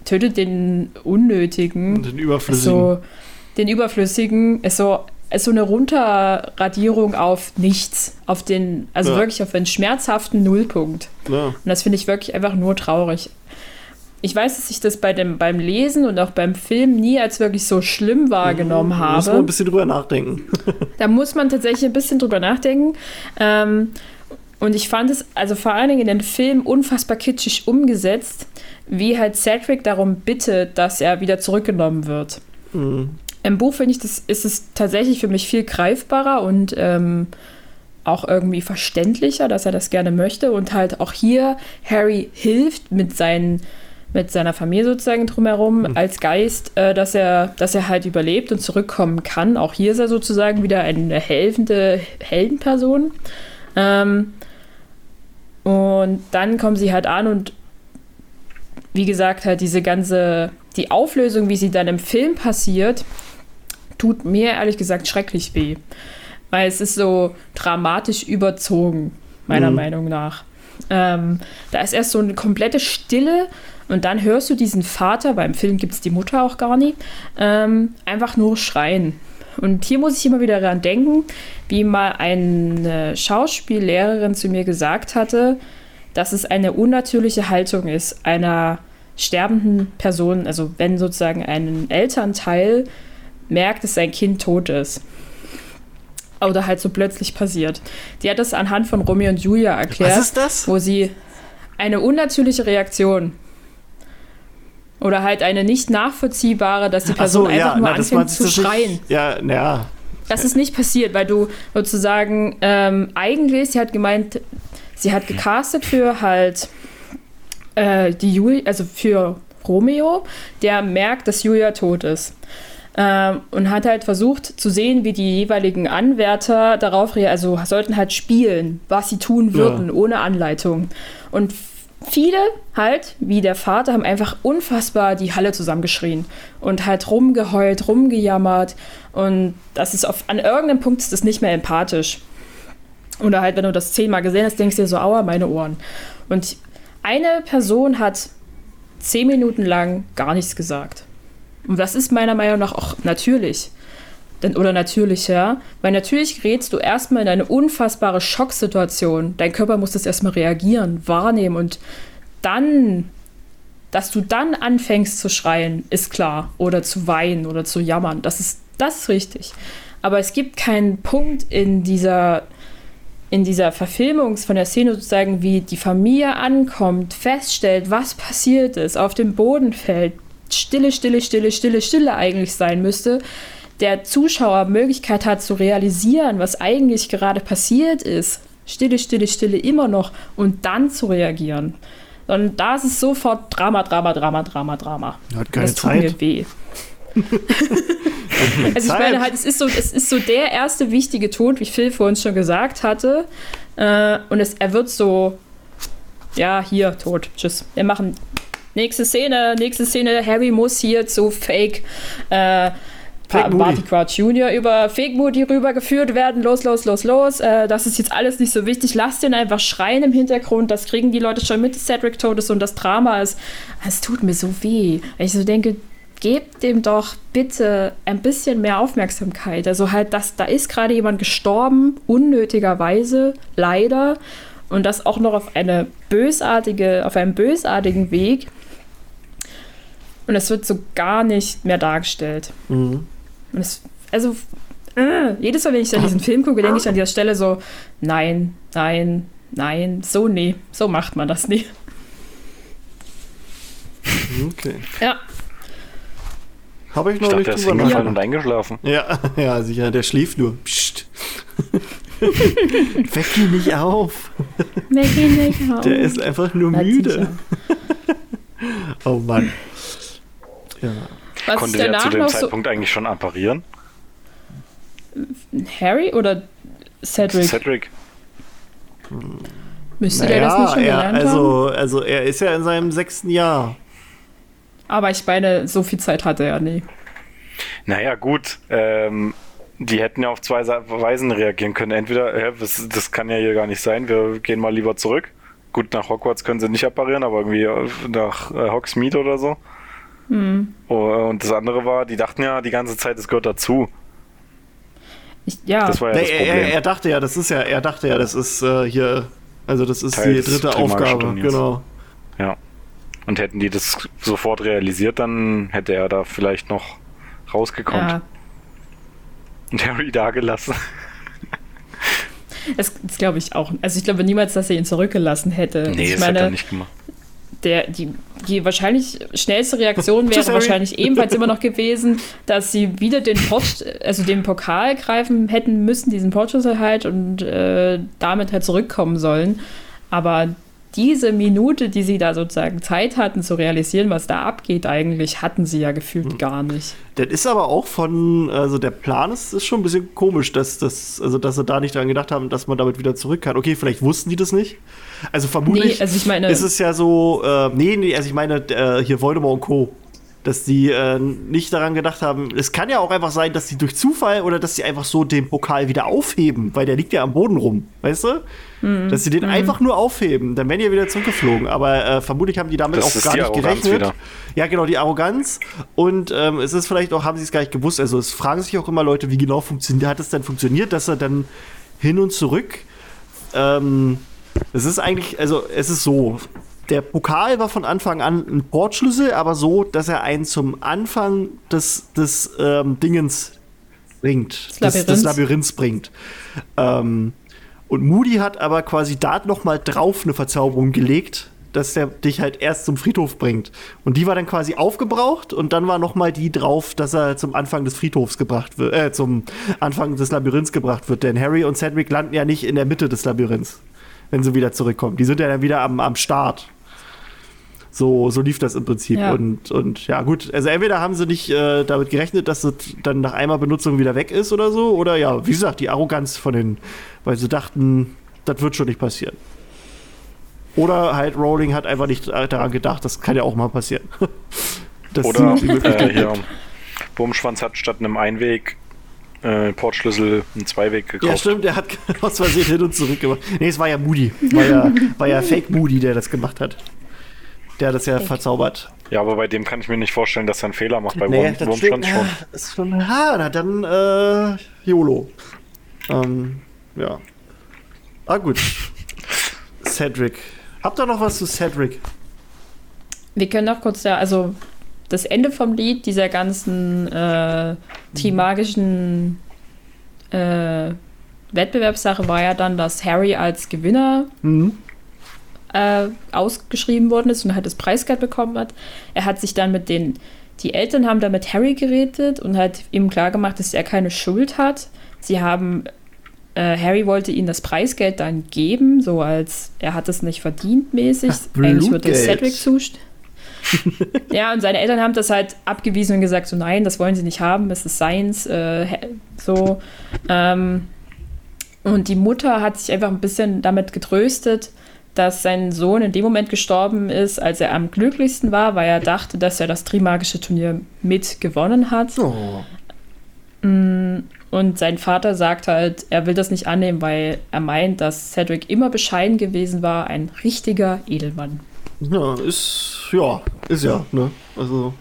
tötet den Unnötigen. Den Überflüssigen. So, den Überflüssigen ist so, ist so eine Runterradierung auf nichts. Auf den, also ja. wirklich auf einen schmerzhaften Nullpunkt. Ja. Und das finde ich wirklich einfach nur traurig. Ich weiß, dass ich das bei dem, beim Lesen und auch beim Film nie als wirklich so schlimm wahrgenommen mhm, habe. Da muss man ein bisschen drüber nachdenken. da muss man tatsächlich ein bisschen drüber nachdenken. Ähm, und ich fand es, also vor allen Dingen in den Film, unfassbar kitschig umgesetzt, wie halt Cedric darum bittet, dass er wieder zurückgenommen wird. Mhm. Im Buch finde ich, das ist es tatsächlich für mich viel greifbarer und ähm, auch irgendwie verständlicher, dass er das gerne möchte. Und halt auch hier Harry hilft mit seinen mit seiner Familie sozusagen drumherum mhm. als Geist, äh, dass er, dass er halt überlebt und zurückkommen kann. Auch hier ist er sozusagen wieder eine helfende Heldenperson. Ähm, und dann kommen sie halt an und wie gesagt, halt diese ganze, die Auflösung, wie sie dann im Film passiert, tut mir ehrlich gesagt schrecklich weh. Weil es ist so dramatisch überzogen, meiner mhm. Meinung nach. Ähm, da ist erst so eine komplette Stille und dann hörst du diesen Vater, beim Film gibt es die Mutter auch gar nicht, ähm, einfach nur schreien. Und hier muss ich immer wieder daran denken, wie mal eine Schauspiellehrerin zu mir gesagt hatte, dass es eine unnatürliche Haltung ist einer sterbenden Person, also wenn sozusagen ein Elternteil merkt, dass sein Kind tot ist. Oder halt so plötzlich passiert. Die hat das anhand von Romeo und Julia erklärt. Was ist das? Wo sie eine unnatürliche Reaktion oder halt eine nicht nachvollziehbare, dass die Person so, einfach ja, nur na, anfängt zu schreien. Nicht, ja, naja. Das ist nicht passiert, weil du sozusagen ähm, eigentlich, sie hat gemeint, sie hat gecastet für halt äh, die Julia, also für Romeo, der merkt, dass Julia tot ist. Ähm, und hat halt versucht zu sehen, wie die jeweiligen Anwärter darauf reagieren, also sollten halt spielen, was sie tun würden, ja. ohne Anleitung. Und viele halt, wie der Vater, haben einfach unfassbar die Halle zusammengeschrien und halt rumgeheult, rumgejammert. Und das ist auf, an irgendeinem Punkt ist das nicht mehr empathisch. Oder halt, wenn du das zehnmal gesehen hast, denkst du dir so, aua, meine Ohren. Und eine Person hat zehn Minuten lang gar nichts gesagt. Und das ist meiner Meinung nach auch natürlich oder natürlicher, weil natürlich gerätst du erstmal in eine unfassbare Schocksituation. Dein Körper muss das erstmal reagieren, wahrnehmen und dann, dass du dann anfängst zu schreien, ist klar. Oder zu weinen oder zu jammern. Das ist, das ist richtig. Aber es gibt keinen Punkt in dieser, in dieser Verfilmung von der Szene sozusagen, wie die Familie ankommt, feststellt, was passiert ist, auf dem Boden fällt, Stille, Stille, Stille, Stille, Stille eigentlich sein müsste der Zuschauer Möglichkeit hat zu realisieren, was eigentlich gerade passiert ist, Stille, Stille, Stille immer noch und dann zu reagieren. Und da ist es sofort Drama, Drama, Drama, Drama, Drama. Hat keine das tut Zeit. mir weh. also ich meine halt, es ist so, es ist so der erste wichtige Tod, wie Phil vorhin schon gesagt hatte. Äh, und es, er wird so, ja, hier, tot, tschüss. Wir machen nächste Szene, nächste Szene, Harry muss hier zu Fake äh, Barty Crouch Jr. über Fake Moody rübergeführt werden. Los, los, los, los. Äh, das ist jetzt alles nicht so wichtig. Lass den einfach schreien im Hintergrund. Das kriegen die Leute schon mit, dass Cedric tot ist und das Drama ist. Es tut mir so weh. Ich so denke, gebt dem doch bitte ein bisschen mehr Aufmerksamkeit. Also halt, dass da ist gerade jemand gestorben, unnötigerweise, leider. Und das auch noch auf eine bösartige, auf einem bösartigen Weg. Und es wird so gar nicht mehr dargestellt. Mhm. Und es, also äh, jedes Mal, wenn ich an diesen Film gucke, denke ich an dieser Stelle so, nein, nein, nein, so nee, so macht man das nie. Okay. Ja. Habe ich noch Ich dachte, nicht der ist drüber nachgedacht. und eingeschlafen. Ja, ja, sicher, der schläft nur. Psst. Weck ihn nicht auf. Maggie nicht auf. Der ist einfach nur Hat müde. Oh Mann. Ja. Was Konnte ist der zu dem noch so? Zeitpunkt eigentlich schon apparieren? Harry oder Cedric? Cedric. Müsste der das nicht schon er, gelernt haben? also, also er ist ja in seinem sechsten Jahr. Aber ich meine, so viel Zeit hatte er nie. Naja, gut. Ähm, die hätten ja auf zwei Weisen reagieren können. Entweder, hä, das, das kann ja hier gar nicht sein, wir gehen mal lieber zurück. Gut, nach Hogwarts können sie nicht apparieren, aber irgendwie äh, nach äh, Hogsmeade oder so. Hm. Oh, Und das andere war, die dachten ja die ganze Zeit, es gehört dazu. Ich, ja, Das war ja Nee, das er, Problem. er, er dachte ja, das ist ja, er dachte ja, das ist äh, hier, also das ist Teil die dritte Aufgabe, Turniers. genau. Ja. Und hätten die das sofort realisiert, dann hätte er da vielleicht noch rausgekommen. ja. Und Harry da gelassen. Das, das glaube ich auch. Also ich glaube niemals, dass er ihn zurückgelassen hätte. Nee, ich das hätte meine, er nicht gemacht. Der, die, die wahrscheinlich schnellste Reaktion wäre wahrscheinlich ebenfalls immer noch gewesen, dass sie wieder den Port, also den Pokal greifen hätten müssen, diesen Portschlüssel halt und äh, damit halt zurückkommen sollen. Aber diese Minute, die sie da sozusagen Zeit hatten zu realisieren, was da abgeht, eigentlich hatten sie ja gefühlt Hm. gar nicht. Das ist aber auch von, also der Plan ist, ist schon ein bisschen komisch, dass, das, also dass sie da nicht daran gedacht haben, dass man damit wieder zurück kann. Okay, vielleicht wussten die das nicht. Also vermutlich Nee, also ich meine- ist es ja so, äh, nee, nee, also ich meine, äh, hier Voldemort und Co., dass die äh, nicht daran gedacht haben, es kann ja auch einfach sein, dass sie durch Zufall oder dass sie einfach so den Pokal wieder aufheben, weil der liegt ja am Boden rum, weißt du? Mhm. Dass sie den einfach nur aufheben, dann wären die ja wieder zurückgeflogen. Aber äh, vermutlich haben die damit Das auch gar nicht Arroganz gerechnet. wieder. Ja, genau, die Arroganz. Und ähm, es ist vielleicht auch, haben sie es gar nicht gewusst. Also es fragen sich auch immer Leute, wie genau funktioniert, hat es dann funktioniert, dass er dann hin und zurück. Ähm, es ist eigentlich, also es ist so. Der Pokal war von Anfang an ein Portschlüssel, aber so, dass er einen zum Anfang des, des ähm, Dingens bringt, Des des, des Labyrinths. Bringt. Ähm, und Moody hat aber quasi da noch mal drauf eine Verzauberung gelegt, dass der dich halt erst zum Friedhof bringt. Und die war dann quasi aufgebraucht und dann war noch mal die drauf, dass er zum Anfang des Friedhofs gebracht wird, äh, zum Anfang des Labyrinths gebracht wird. Denn Harry und Cedric landen ja nicht in der Mitte des Labyrinths, wenn sie wieder zurückkommen. Die sind ja dann wieder am, am Start. So, so lief das im Prinzip. Ja. Und, und ja, gut, also entweder haben sie nicht äh, damit gerechnet, dass es dann nach einmal Benutzung wieder weg ist oder so, oder ja, wie gesagt, die Arroganz von den, weil sie dachten, das wird schon nicht passieren. Oder halt Rowling hat einfach nicht daran gedacht, das kann ja auch mal passieren. Das Oder die Möglichkeit äh, hier. Wurmschwanz hat statt einem Einweg äh, Portschlüssel einen Zweiweg gekauft. Ja, stimmt, der hat aus Versehen hin und zurück gemacht. Nee, es war ja Moody. War ja, war ja Fake Moody, der das gemacht hat. Der hat das ja verzaubert. Ja, aber bei dem kann ich mir nicht vorstellen, dass er einen Fehler macht. Bei Nee, Wurm, das Wurmschwanz stimmt. schon. Ja, ist schon. Ha, na dann, äh, YOLO. Ähm, ja. Ah, gut. Cedric. Habt ihr noch was zu Cedric? Wir können noch kurz da, also das Ende vom Lied dieser ganzen äh, trimagischen äh, Wettbewerbssache war ja dann, dass Harry als Gewinner Mhm. Äh, ausgeschrieben worden ist und halt das Preisgeld bekommen hat. Er hat sich dann mit den, die Eltern haben da mit Harry geredet und hat ihm klargemacht, dass er keine Schuld hat. Sie haben, äh, Harry wollte ihnen das Preisgeld dann geben, so als er hat es nicht verdient mäßig. Ach, Eigentlich es Blutgeld. Cedric zustimmen. ja, und seine Eltern haben das halt abgewiesen und gesagt, so nein, das wollen sie nicht haben, es ist seins, äh, so. Ähm, und die Mutter hat sich einfach ein bisschen damit getröstet, dass sein Sohn in dem Moment gestorben ist, als er am glücklichsten war, weil er dachte, dass er das Trimagische Turnier mit gewonnen hat. Oh. Mm, Und sein Vater sagt halt, er will das nicht annehmen, weil er meint, dass Cedric immer bescheiden gewesen war, ein richtiger Edelmann. Ja, ist, ja, ist ja, ne? Also,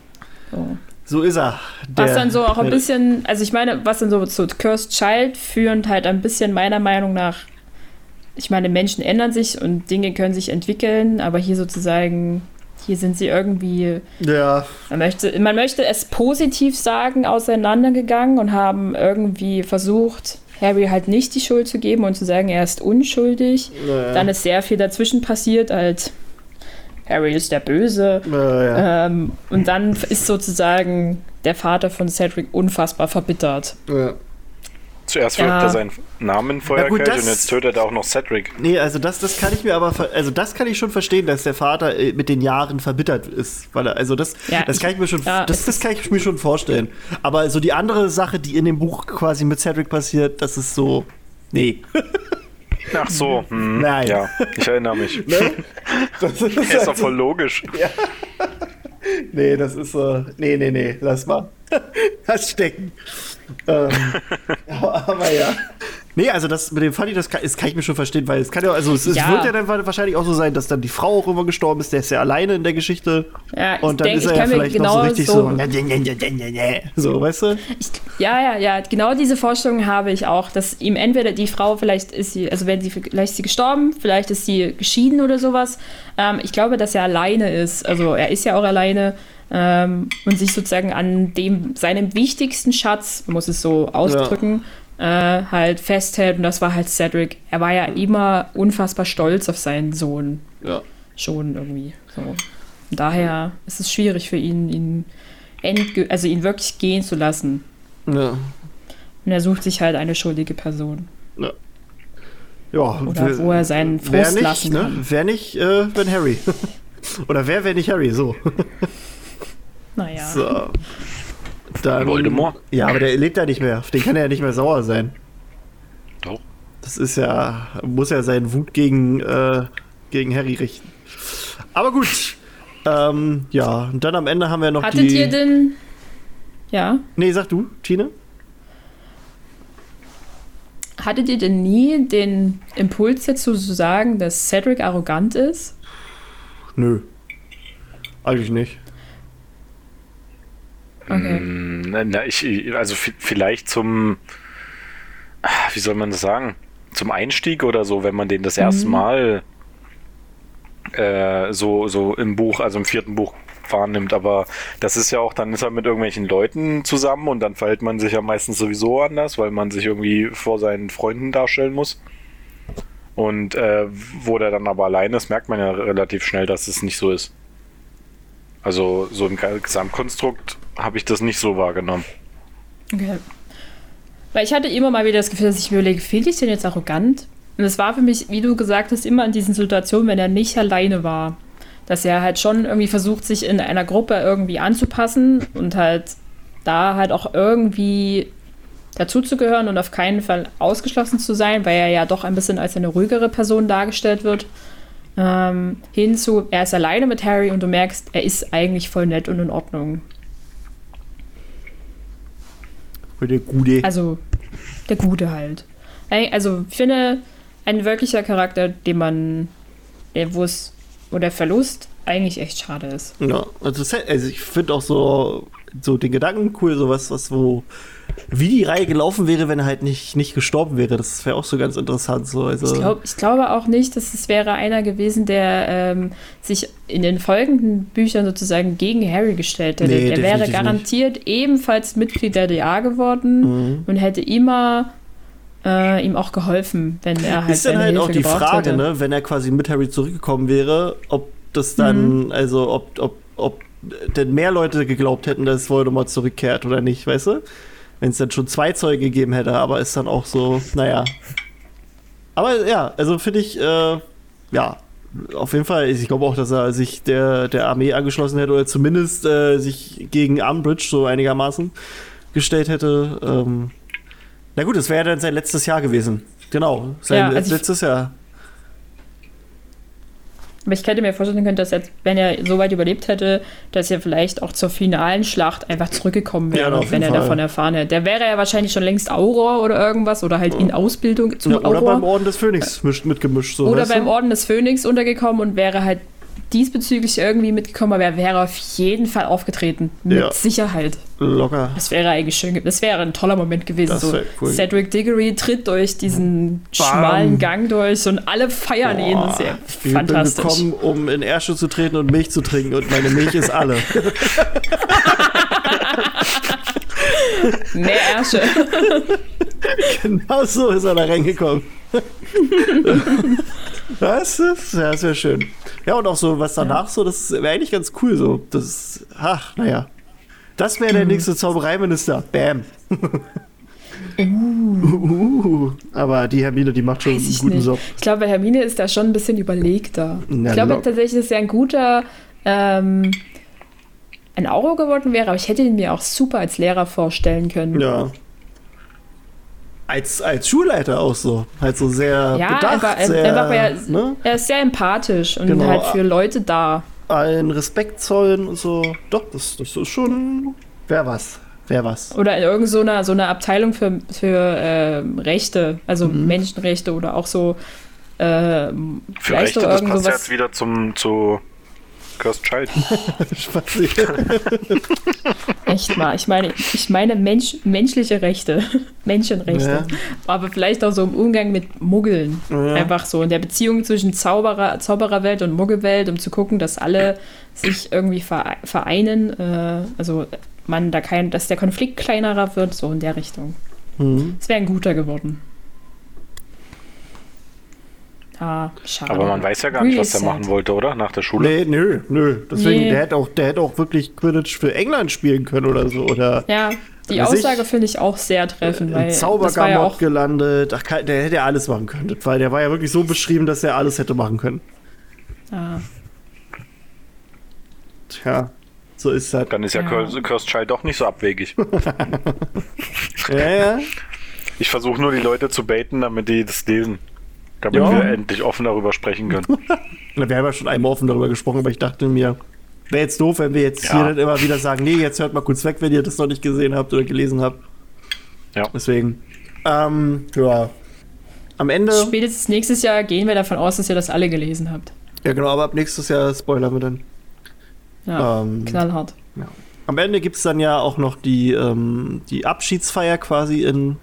So. so ist er. Was Der- dann so auch ein bisschen, also ich meine, was dann so zu Cursed Child führend halt ein bisschen meiner Meinung nach, ich meine, Menschen ändern sich und Dinge können sich entwickeln, aber hier sozusagen hier sind sie irgendwie. Ja. Man möchte, man möchte es positiv sagen, auseinandergegangen und haben irgendwie versucht, Harry halt nicht die Schuld zu geben und zu sagen, er ist unschuldig. Naja. Dann ist sehr viel dazwischen passiert, halt Harry ist der Böse. Naja. Ähm, und dann ist sozusagen der Vater von Cedric unfassbar verbittert. Ja. Zuerst Ja. wirft er seinen Namen Ja, Feuerkelch gut, das- und jetzt tötet er auch noch Cedric. Nee, also das, das kann ich mir aber, also das kann ich schon verstehen, dass der Vater äh, mit den Jahren verbittert ist, weil er, also das, Ja, das kann ich mir schon, ja, das, das kann ich mir schon vorstellen. Aber so die andere Sache, die in dem Buch quasi mit Cedric passiert, das ist so, nee. Ach so, hm, Nein. ja, ich erinnere mich. Ne? Das ist, ist doch also- voll logisch. Nee, das ist so. Nee, nee, nee, lass mal. Lass stecken. Ähm, aber, ja. Nee, also das mit dem Funny, das kann, das kann ich mir schon verstehen, weil es kann ja, also es, es Ja. wird ja dann wahrscheinlich auch so sein, dass dann die Frau auch immer gestorben ist, der ist ja alleine in der Geschichte. Ja, ich und dann denk, ist er ja vielleicht noch so genau richtig so- so. So, weißt du? Ich, ja, ja, ja, genau diese Vorstellung habe ich auch, dass ihm entweder die Frau, vielleicht ist sie, also wenn sie, vielleicht ist sie gestorben, vielleicht ist sie geschieden oder sowas. Ähm, ich glaube, dass er alleine ist. Also er ist ja auch alleine ähm, und sich sozusagen an dem, seinem wichtigsten Schatz, man muss es so ausdrücken, äh, halt festhält. Und das war halt Cedric. Er war ja immer unfassbar stolz auf seinen Sohn. Ja. Schon irgendwie. So. Und daher ist es schwierig für ihn, ihn also ihn wirklich gehen zu lassen. Ja. Und er sucht sich halt eine schuldige Person. ja. Oder wer- wo er seinen wer Frust nicht, lassen ne? kann. Wer nicht, äh, wenn Harry. Oder wer, wenn nicht Harry, so. Naja. so. Dann, Voldemort? Ja, aber der lebt ja nicht mehr. Auf den kann er ja nicht mehr sauer sein. Doch. Das ist ja, muss ja seinen Wut gegen, äh, gegen Harry richten. Aber gut. Ähm, ja, und dann am Ende haben wir noch Hattet die. ihr denn. Ja. nee, sag du, Tine? Hattet ihr denn nie den Impuls dazu zu sagen, dass Cedric arrogant ist? Nö. Eigentlich nicht. Okay. Mm, Na, ich, also vi- vielleicht zum, ah, wie soll man das sagen, zum Einstieg oder so, wenn man den das erste Mal äh, so, so im Buch, also im vierten Buch wahrnimmt, aber das ist ja auch, dann ist er mit irgendwelchen Leuten zusammen und dann verhält man sich ja meistens sowieso anders, weil man sich irgendwie vor seinen Freunden darstellen muss. Und äh, wo der dann aber allein ist, merkt man ja relativ schnell, dass es nicht so ist. Also so im Gesamtkonstrukt habe ich das nicht so wahrgenommen. Okay. Weil ich hatte immer mal wieder das Gefühl, dass ich mir überlege, fehlt ich denn jetzt arrogant? Und es war für mich, wie du gesagt hast, immer in diesen Situationen, wenn er nicht alleine war. Dass er halt schon irgendwie versucht, sich in einer Gruppe irgendwie anzupassen und halt da halt auch irgendwie dazuzugehören und auf keinen Fall ausgeschlossen zu sein, weil er ja doch ein bisschen als eine ruhigere Person dargestellt wird. Ähm, hinzu, er ist alleine mit Harry und du merkst, er ist eigentlich voll nett und in Ordnung. Die Gute. Also der Gute halt. Also ich finde, ein wirklicher Charakter, den man, der- wo es, wo der Verlust eigentlich echt schade ist. Ja, also, also ich finde auch so, so den Gedanken cool, sowas, was wo, wie die Reihe gelaufen wäre, wenn er halt nicht, nicht gestorben wäre. Das wäre auch so ganz interessant. So. Also, Ich, glaub, ich glaube auch nicht, dass es wäre einer gewesen, der ähm, sich in den folgenden Büchern sozusagen gegen Harry gestellt hätte. Nee, der wäre garantiert ebenfalls Mitglied der DA geworden Mhm. und hätte immer äh, ihm auch geholfen, wenn er halt ist dann halt Hilfe auch die Frage, hätte. ne, wenn er quasi mit Harry zurückgekommen wäre, ob das dann, also ob, ob, ob denn mehr Leute geglaubt hätten, dass Voldemort zurückkehrt oder nicht, weißt du? Wenn es dann schon zwei Zeuge gegeben hätte, aber ist dann auch so, naja. Aber ja, also finde ich, äh, ja, auf jeden Fall, ich glaube auch, dass er sich der, der Armee angeschlossen hätte oder zumindest äh, sich gegen Umbridge so einigermaßen gestellt hätte. Ähm, na gut, das wäre ja dann sein letztes Jahr gewesen. Genau, sein Ja, also letztes Jahr. Aber ich hätte mir vorstellen können, dass jetzt, wenn er so weit überlebt hätte, dass er vielleicht auch zur finalen Schlacht einfach zurückgekommen Ja, wäre, jeden wenn er Fall. davon erfahren hätte. Der wäre ja wahrscheinlich schon längst Auror oder irgendwas oder halt in Ausbildung zum Ja, oder Auror. beim Orden des Phönix mischt, mitgemischt. So, oder beim du? Orden des Phönix untergekommen und wäre halt diesbezüglich irgendwie mitgekommen, aber er wäre auf jeden Fall aufgetreten. Mit ja. Sicherheit. Locker. Das wäre eigentlich schön. Das wäre ein toller Moment gewesen. So, cool. Cedric Diggory tritt durch diesen Bam. schmalen Gang durch und alle feiern Boah. ihn. Das ist ja ich fantastisch. Ich bin gekommen, um in Ärsche zu treten und Milch zu trinken und meine Milch ist alle. Mehr Ärsche. genau so ist er da reingekommen. Das ist, ja, das wäre schön. Ja, und auch so, was danach ja. so, das wäre eigentlich ganz cool so. Das, ach, naja. Das wäre der mhm. nächste Zaubereiminister. Bam. Uh. Uh, aber die Hermine, die macht schon einen guten nicht. Job. Ich glaube, Hermine ist da schon ein bisschen überlegter. Na, ich glaube tatsächlich, dass er ein guter ähm, ein Auro geworden wäre, aber ich hätte ihn mir auch super als Lehrer vorstellen können. Ja, als, als Schulleiter auch so. Halt so sehr ja, bedacht. Aber, sehr, einfach, er, ne? er ist sehr empathisch und genau. halt für Leute da. Allen Respekt zollen und so. Doch, das, das ist schon. Wer was. Wer was. Oder in irgendeiner so, so einer Abteilung für, für äh, Rechte, also mhm. Menschenrechte oder auch so. Äh, für Rechte, das passt jetzt wieder zum, zu Cursed Child. Echt mal. Ich meine, ich meine Mensch, menschliche Rechte. Menschenrechte. Ja. Aber vielleicht auch so im Umgang mit Muggeln. Ja. Einfach so in der Beziehung zwischen Zauberer, Zaubererwelt und Muggelwelt, um zu gucken, dass alle sich irgendwie vereinen. Äh, also man da kein, dass der Konflikt kleinerer wird, so in der Richtung. Mhm. Es mhm. wäre ein guter geworden. Ah, schade. Aber man weiß ja gar nicht, was er machen wollte, oder? Nach der Schule? Nee, nö, nö. Deswegen, nee. der, hätte auch, der hätte auch wirklich Quidditch für England spielen können oder so. Oder ja, die Aussage finde ich auch sehr treffend. Weil Zaubergamot ja gelandet. Ach, der hätte ja alles machen können. Weil der war ja wirklich so beschrieben, dass er alles hätte machen können. Ah. Tja, so ist das. Dann ist ja, ja. Cursed Child doch nicht so abwegig. ja, ja. Ich versuche nur die Leute zu baiten, damit die das lesen. Damit ja. wir endlich offen darüber sprechen können. wir haben ja schon einmal offen darüber gesprochen, aber ich dachte mir, wäre jetzt doof, wenn wir jetzt ja. hier dann immer wieder sagen, nee, jetzt hört mal kurz weg, wenn ihr das noch nicht gesehen habt oder gelesen habt. Ja. Deswegen. Ähm, ja. Am Ende. Spätestens nächstes Jahr gehen wir davon aus, dass ihr das alle gelesen habt. Ja, genau, aber ab nächstes Jahr spoilern wir dann. Ja, ähm, knallhart. Ja. Am Ende gibt es dann ja auch noch die, ähm, die Abschiedsfeier quasi in,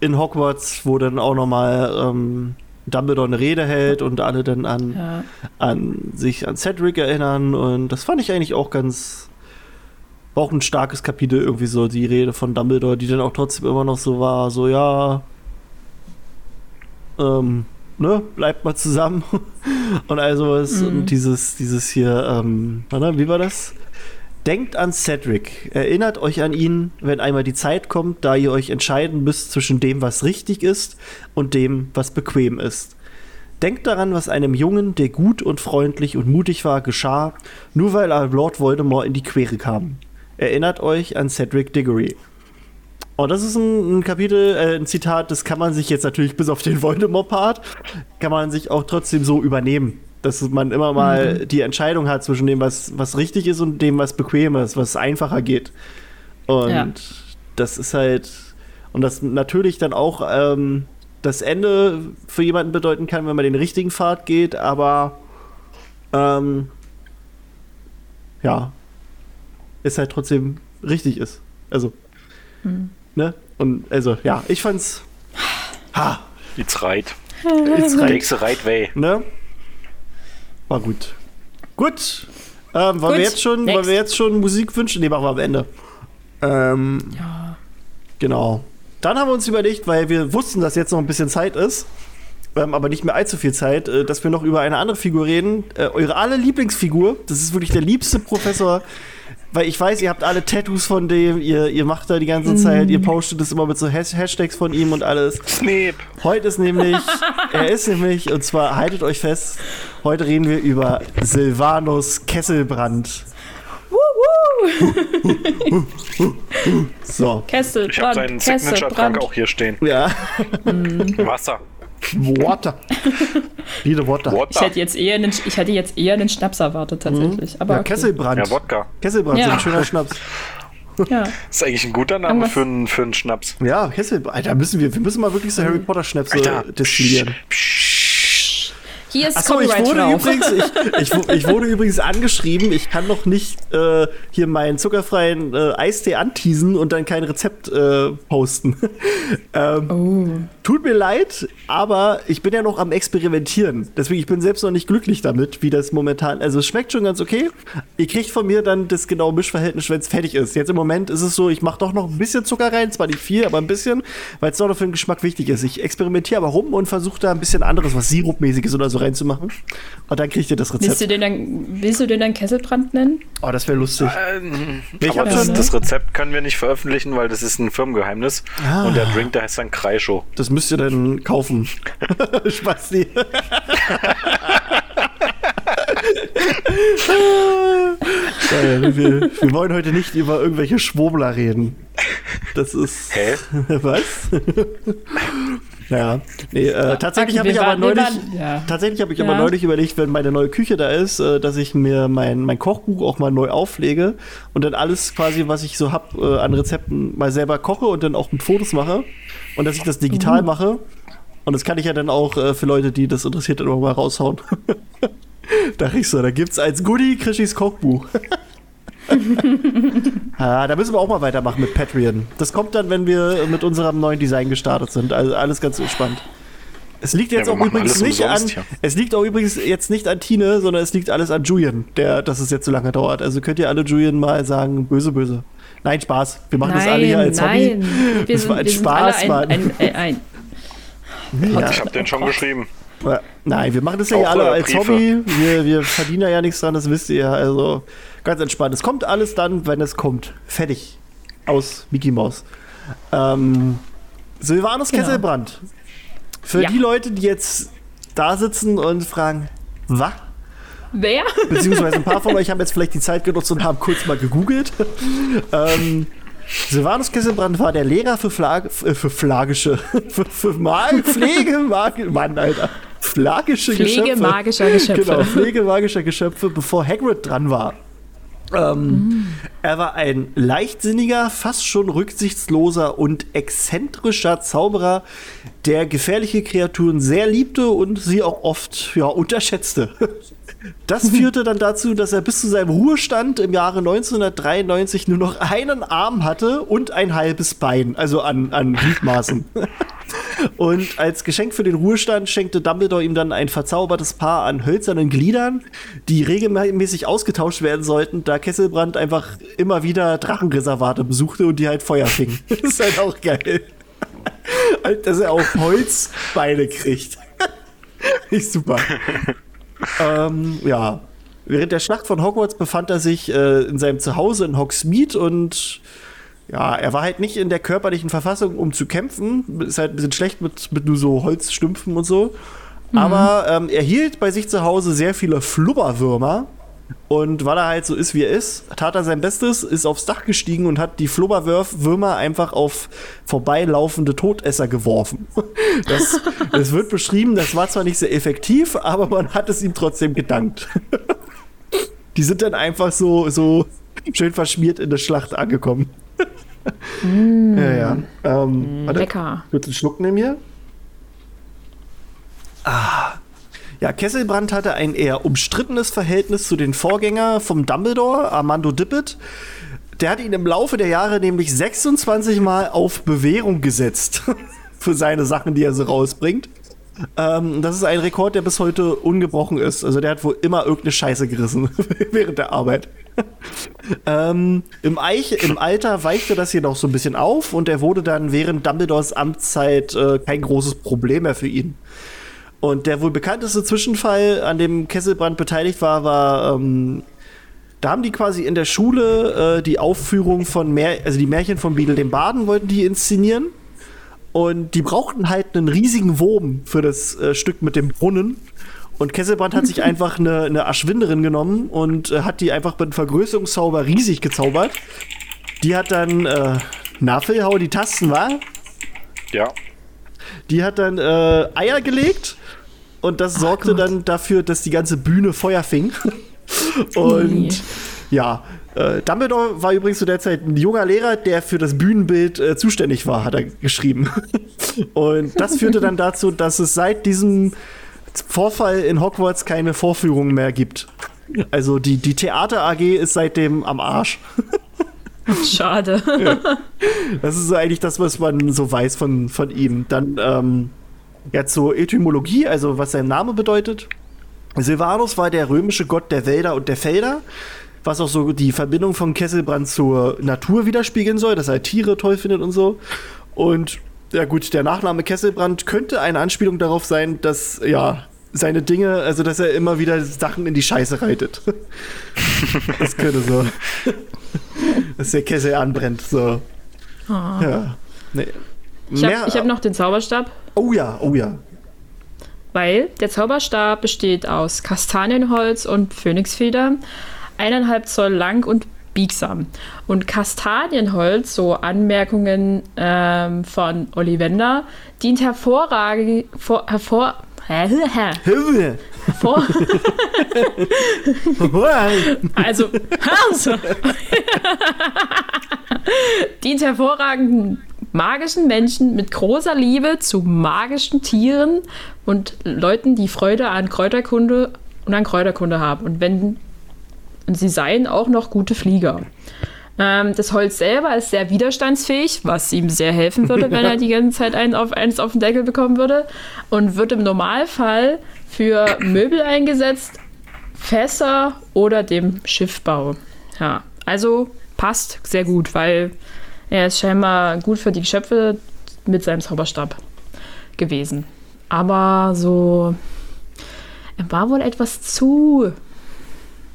in Hogwarts, wo dann auch nochmal ähm, Dumbledore eine Rede hält und alle dann an, ja. an sich an Cedric erinnern. Und das fand ich eigentlich auch ganz. War auch ein starkes Kapitel, irgendwie so die Rede von Dumbledore, die dann auch trotzdem immer noch so war: so, ja. Ähm, ne, bleibt mal zusammen. und also was. Mhm. Und dieses, dieses hier, ähm, wie war das? Denkt an Cedric. Erinnert euch an ihn, wenn einmal die Zeit kommt, da ihr euch entscheiden müsst zwischen dem, was richtig ist und dem, was bequem ist. Denkt daran, was einem Jungen, der gut und freundlich und mutig war, geschah, nur weil er Lord Voldemort in die Quere kam. Erinnert euch an Cedric Diggory. Und das ist ein, ein Kapitel, äh, ein Zitat, das kann man sich jetzt natürlich bis auf den Voldemort-Part, kann man sich auch trotzdem so übernehmen dass man immer mal mhm. die Entscheidung hat zwischen dem, was, was richtig ist und dem, was bequem ist, was einfacher geht. Und ja. das ist halt, und das natürlich dann auch ähm, das Ende für jemanden bedeuten kann, wenn man den richtigen Pfad geht, aber ähm, ja, es halt trotzdem richtig ist. Also, mhm. ne? Und also, ja, ich fand's. Ha! It's right. It's right. Takes the right way. Ne? War gut. Gut. Ähm, wollen, gut. Wir jetzt schon, wollen wir jetzt schon Musik wünschen? Nee, machen wir am Ende. Ähm, ja. Genau. Dann haben wir uns überlegt, weil wir wussten, dass jetzt noch ein bisschen Zeit ist, ähm, aber nicht mehr allzu viel Zeit, äh, dass wir noch über eine andere Figur reden. Äh, eure alle Lieblingsfigur. Das ist wirklich der liebste Professor weil ich weiß, ihr habt alle Tattoos von dem, ihr, ihr macht da die ganze Zeit, ihr postet es immer mit so Hashtags von ihm und alles. Snape. Heute ist nämlich, er ist nämlich, und zwar haltet euch fest, heute reden wir über Silvanus Kesselbrand. so. Kesselbrand. Ich habe seinen Signature-Trank auch hier stehen. Ja. Wasser. Water. Wieder Water. Water. Ich hätte jetzt eher einen, ich hätte jetzt eher einen Schnaps erwartet, tatsächlich. Mhm. Aber ja, okay. Kesselbrand. Ja, Wodka. Kesselbrand, ja. so ein schöner Schnaps. Ja. ist eigentlich ein guter Name für einen, für einen Schnaps. Ja, Kesselbrand. Alter, müssen wir, wir müssen mal wirklich so Harry Potter Schnäpse destillieren. Hier ist Achso, ich wurde übrigens, ich, ich, ich, wurde übrigens angeschrieben, ich kann noch nicht äh, hier meinen zuckerfreien äh, Eistee anteasen und dann kein Rezept äh, posten. ähm, oh. Tut mir leid, aber ich bin ja noch am Experimentieren. Deswegen, ich bin selbst noch nicht glücklich damit, wie das momentan. Also es schmeckt schon ganz okay. Ihr kriegt von mir dann das genaue Mischverhältnis, wenn es fertig ist. Jetzt im Moment ist es so, ich mache doch noch ein bisschen Zucker rein, zwar nicht viel, aber ein bisschen, weil es doch noch für den Geschmack wichtig ist. Ich experimentiere aber rum und versuche da ein bisschen anderes, was Sirupmäßiges oder so reinzumachen. Und dann kriegt ihr das Rezept. Willst du den dann, willst du den dann Kesselbrand nennen? Oh, das wäre lustig. Ähm, aber das, das, Rezept können wir nicht veröffentlichen, weil das ist ein Firmengeheimnis. Ah. Und der Drink, der heißt dann Kreischo. Das müsst ihr dann kaufen. Spasti. wir, wir, wollen heute nicht über irgendwelche Schwurbler reden. Das ist. Hä? Was? Ja, nee, äh, tatsächlich habe ich aber neulich, ja. tatsächlich habe ich ja. aber neulich überlegt, wenn meine neue Küche da ist, äh, dass ich mir mein, mein Kochbuch auch mal neu auflege und dann alles quasi, was ich so habe äh, an Rezepten, mal selber koche und dann auch mit Fotos mache und dass ich das digital mhm. mache. Und das kann ich ja dann auch äh, für Leute, die das interessiert, dann auch mal raushauen. da ich so, da gibt's als Goodie Krischis Kochbuch. ah, da müssen wir auch mal weitermachen mit Patreon. Das kommt dann, wenn wir mit unserem neuen Design gestartet sind. Also alles ganz entspannt. Es liegt jetzt ja, auch übrigens nicht umsonst, an. Ja. Es liegt auch übrigens jetzt nicht an Tine, sondern es liegt alles an Julian, der, dass es jetzt so lange dauert. Also könnt ihr alle Julian mal sagen, böse, böse. Nein, Spaß. Wir machen nein, das alle hier als nein. Hobby. Wir das sind, war ein Spaß, ein, Mann. Ein, ein, ein, ja. Ich habe den schon geschrieben. Nein, wir machen das ja hier alle als Briefe. Hobby. Wir, wir verdienen ja nichts dran, das wisst ihr. Also ganz entspannt. Es kommt alles dann, wenn es kommt. Fertig. Aus Mickey Mouse. Ähm, Silvanus genau. Kesselbrand. Für ja. die Leute, die jetzt da sitzen und fragen, was? Wer? Beziehungsweise ein paar von euch haben jetzt vielleicht die Zeit genutzt und haben kurz mal gegoogelt. ähm, Silvanus Kesselbrand war der Lehrer für, Flag, äh, für Flagische, für, für Mal, Pflege, Mag, Mann, Alter. Flagische Pflege Geschöpfe. magischer Geschöpfe. Genau, Pflege magischer Geschöpfe, bevor Hagrid dran war. Ähm, mm. Er war ein leichtsinniger, fast schon rücksichtsloser und exzentrischer Zauberer, der gefährliche Kreaturen sehr liebte und sie auch oft ja, unterschätzte. Das führte dann dazu, dass er bis zu seinem Ruhestand im Jahre 1993 nur noch einen Arm hatte und ein halbes Bein, also an, an Gliedmaßen. Und als Geschenk für den Ruhestand schenkte Dumbledore ihm dann ein verzaubertes Paar an hölzernen Gliedern, die regelmäßig ausgetauscht werden sollten, da Kesselbrand einfach immer wieder Drachenreservate besuchte und die halt Feuer fingen. Das ist halt auch geil. Dass er auch Holzbeine kriegt. Ist super. Ähm, ja. Während der Schlacht von Hogwarts befand er sich äh, in seinem Zuhause in Hogsmeade und ja, er war halt nicht in der körperlichen Verfassung, um zu kämpfen. Ist halt ein bisschen schlecht mit, mit nur so Holzstümpfen und so. Mhm. Aber ähm, er hielt bei sich zu Hause sehr viele Flubberwürmer. Und weil er halt so ist, wie er ist, tat er sein Bestes, ist aufs Dach gestiegen und hat die Flubberwürmer einfach auf vorbeilaufende Todesser geworfen. Das, das wird beschrieben, das war zwar nicht sehr effektiv, aber man hat es ihm trotzdem gedankt. Die sind dann einfach so, so schön verschmiert in der Schlacht angekommen. Mm. Ja, ja. Ähm, mm, lecker. Kurz einen Schluck nehmen hier. Ah. Ja, Kesselbrand hatte ein eher umstrittenes Verhältnis zu den Vorgänger vom Dumbledore, Armando Dippet. Der hat ihn im Laufe der Jahre nämlich 26 Mal auf Bewährung gesetzt. für seine Sachen, die er so rausbringt. Ähm, das ist ein Rekord, der bis heute ungebrochen ist. Also der hat wohl immer irgendeine Scheiße gerissen während der Arbeit. ähm, im, Eich, Im Alter weichte das jedoch so ein bisschen auf und er wurde dann während Dumbledores Amtszeit äh, kein großes Problem mehr für ihn. Und der wohl bekannteste Zwischenfall, an dem Kesselbrand beteiligt war, war, ähm, da haben die quasi in der Schule äh, die Aufführung von, Mär also die Märchen von Beadle dem Baden wollten die inszenieren. Und die brauchten halt einen riesigen Wurm für das äh, Stück mit dem Brunnen. Und Kesselbrand hat sich einfach eine, eine Aschwinderin genommen und äh, hat die einfach mit einem Vergrößerungszauber riesig gezaubert. Die hat dann, äh, na Phil, hau die Tasten, war? Ja. Die hat dann äh, Eier gelegt und das sorgte dann dafür, dass die ganze Bühne Feuer fing. und nee. ja, äh, Dumbledore war übrigens zu der Zeit ein junger Lehrer, der für das Bühnenbild äh, zuständig war, hat er geschrieben. und das führte dann dazu, dass es seit diesem Vorfall in Hogwarts keine Vorführungen mehr gibt. Also die, die Theater AG ist seitdem am Arsch. Schade. Ja. Das ist so eigentlich das, was man so weiß von, von ihm. Dann ähm, ja zur Etymologie, also was sein Name bedeutet. Silvanus war der römische Gott der Wälder und der Felder, was auch so die Verbindung von Kesselbrand zur Natur widerspiegeln soll, dass er Tiere toll findet und so. Und ja gut, der Nachname Kesselbrand könnte eine Anspielung darauf sein, dass ja seine Dinge, also dass er immer wieder Sachen in die Scheiße reitet. das könnte so. Dass der Kessel anbrennt, so. Oh. Ja. Nee. Ich habe hab noch den Zauberstab. Oh ja, oh ja. Weil der Zauberstab besteht aus Kastanienholz und Phönixfeder, eineinhalb Zoll lang und biegsam. Und Kastanienholz, so Anmerkungen ähm, von Ollivander, dient hervorragend, vor, hervor, vor also, also dient hervorragenden magischen Menschen mit großer Liebe zu magischen Tieren und Leuten, die Freude an Kräuterkunde und an Kräuterkunde haben. Und wenn und sie seien auch noch gute Flieger. Ähm, das Holz selber ist sehr widerstandsfähig, was ihm sehr helfen würde, wenn er die ganze Zeit einen auf, eins auf den Deckel bekommen würde. Und wird im Normalfall für Möbel eingesetzt, Fässer oder dem Schiffbau. Ja, also passt sehr gut, weil er ist scheinbar gut für die Geschöpfe mit seinem Zauberstab gewesen. Aber so, er war wohl etwas zu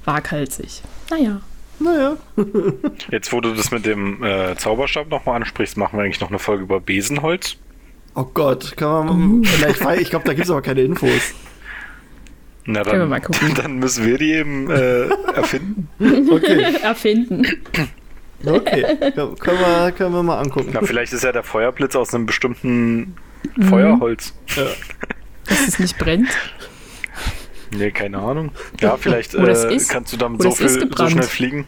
waghalsig. Naja. Naja. Jetzt, wo du das mit dem äh, Zauberstab nochmal ansprichst, machen wir eigentlich noch eine Folge über Besenholz. Oh Gott, kann man. Uh. Ich, ich glaube, da gibt es aber keine Infos. Na, dann, wir mal gucken. dann müssen wir die eben äh, erfinden. Okay. erfinden. Okay, können wir, können wir mal angucken. Na, vielleicht ist ja der Feuerblitz aus einem bestimmten mhm. Feuerholz. Ja. Dass es nicht brennt. Nee, keine Ahnung. Ja, vielleicht äh, ist, kannst du damit so, viel, so, schnell fliegen.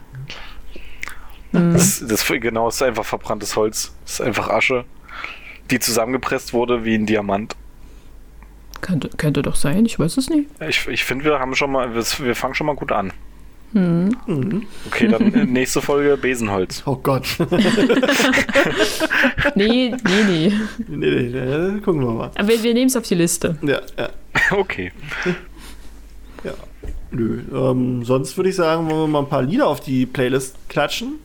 Mhm. Das, das, genau, ist einfach verbranntes Holz. Das ist einfach Asche, die zusammengepresst wurde wie ein Diamant. Könnte, könnte doch sein, ich weiß es nicht. Ich, ich finde, wir haben schon mal, wir, wir fangen schon mal gut an. Mhm. Okay, dann äh, nächste Folge Besenholz. Oh Gott. nee, nee, nee. Nee, nee, nee, gucken wir mal. Aber wir, wir nehmen es auf die Liste. Ja, ja. Okay. Ja. Nö. Ähm, sonst würde ich sagen, wollen wir mal ein paar Lieder auf die Playlist klatschen.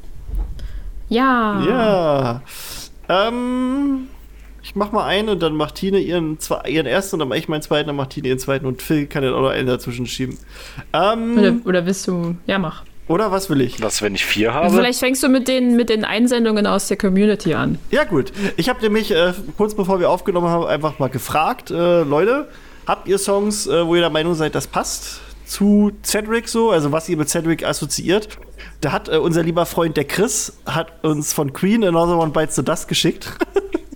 Ja. Ja. Ähm, ich mach mal einen und dann macht Tine ihren, ihren ersten und dann mach ich meinen zweiten, dann macht Tine ihren zweiten und Phil kann dann auch noch einen dazwischen schieben. Ähm, oder, oder willst du. Ja, mach. Oder was will ich? Was, wenn ich vier habe? Vielleicht fängst du mit den, mit den Einsendungen aus der Community an. Ja, gut. Ich habe nämlich äh, kurz bevor wir aufgenommen haben, einfach mal gefragt, äh, Leute, habt ihr Songs, äh, wo ihr der Meinung seid, das passt zu Cedric so, also was ihr mit Cedric assoziiert? Da hat äh, unser lieber Freund der Chris hat uns von Queen Another One Bites the Dust geschickt.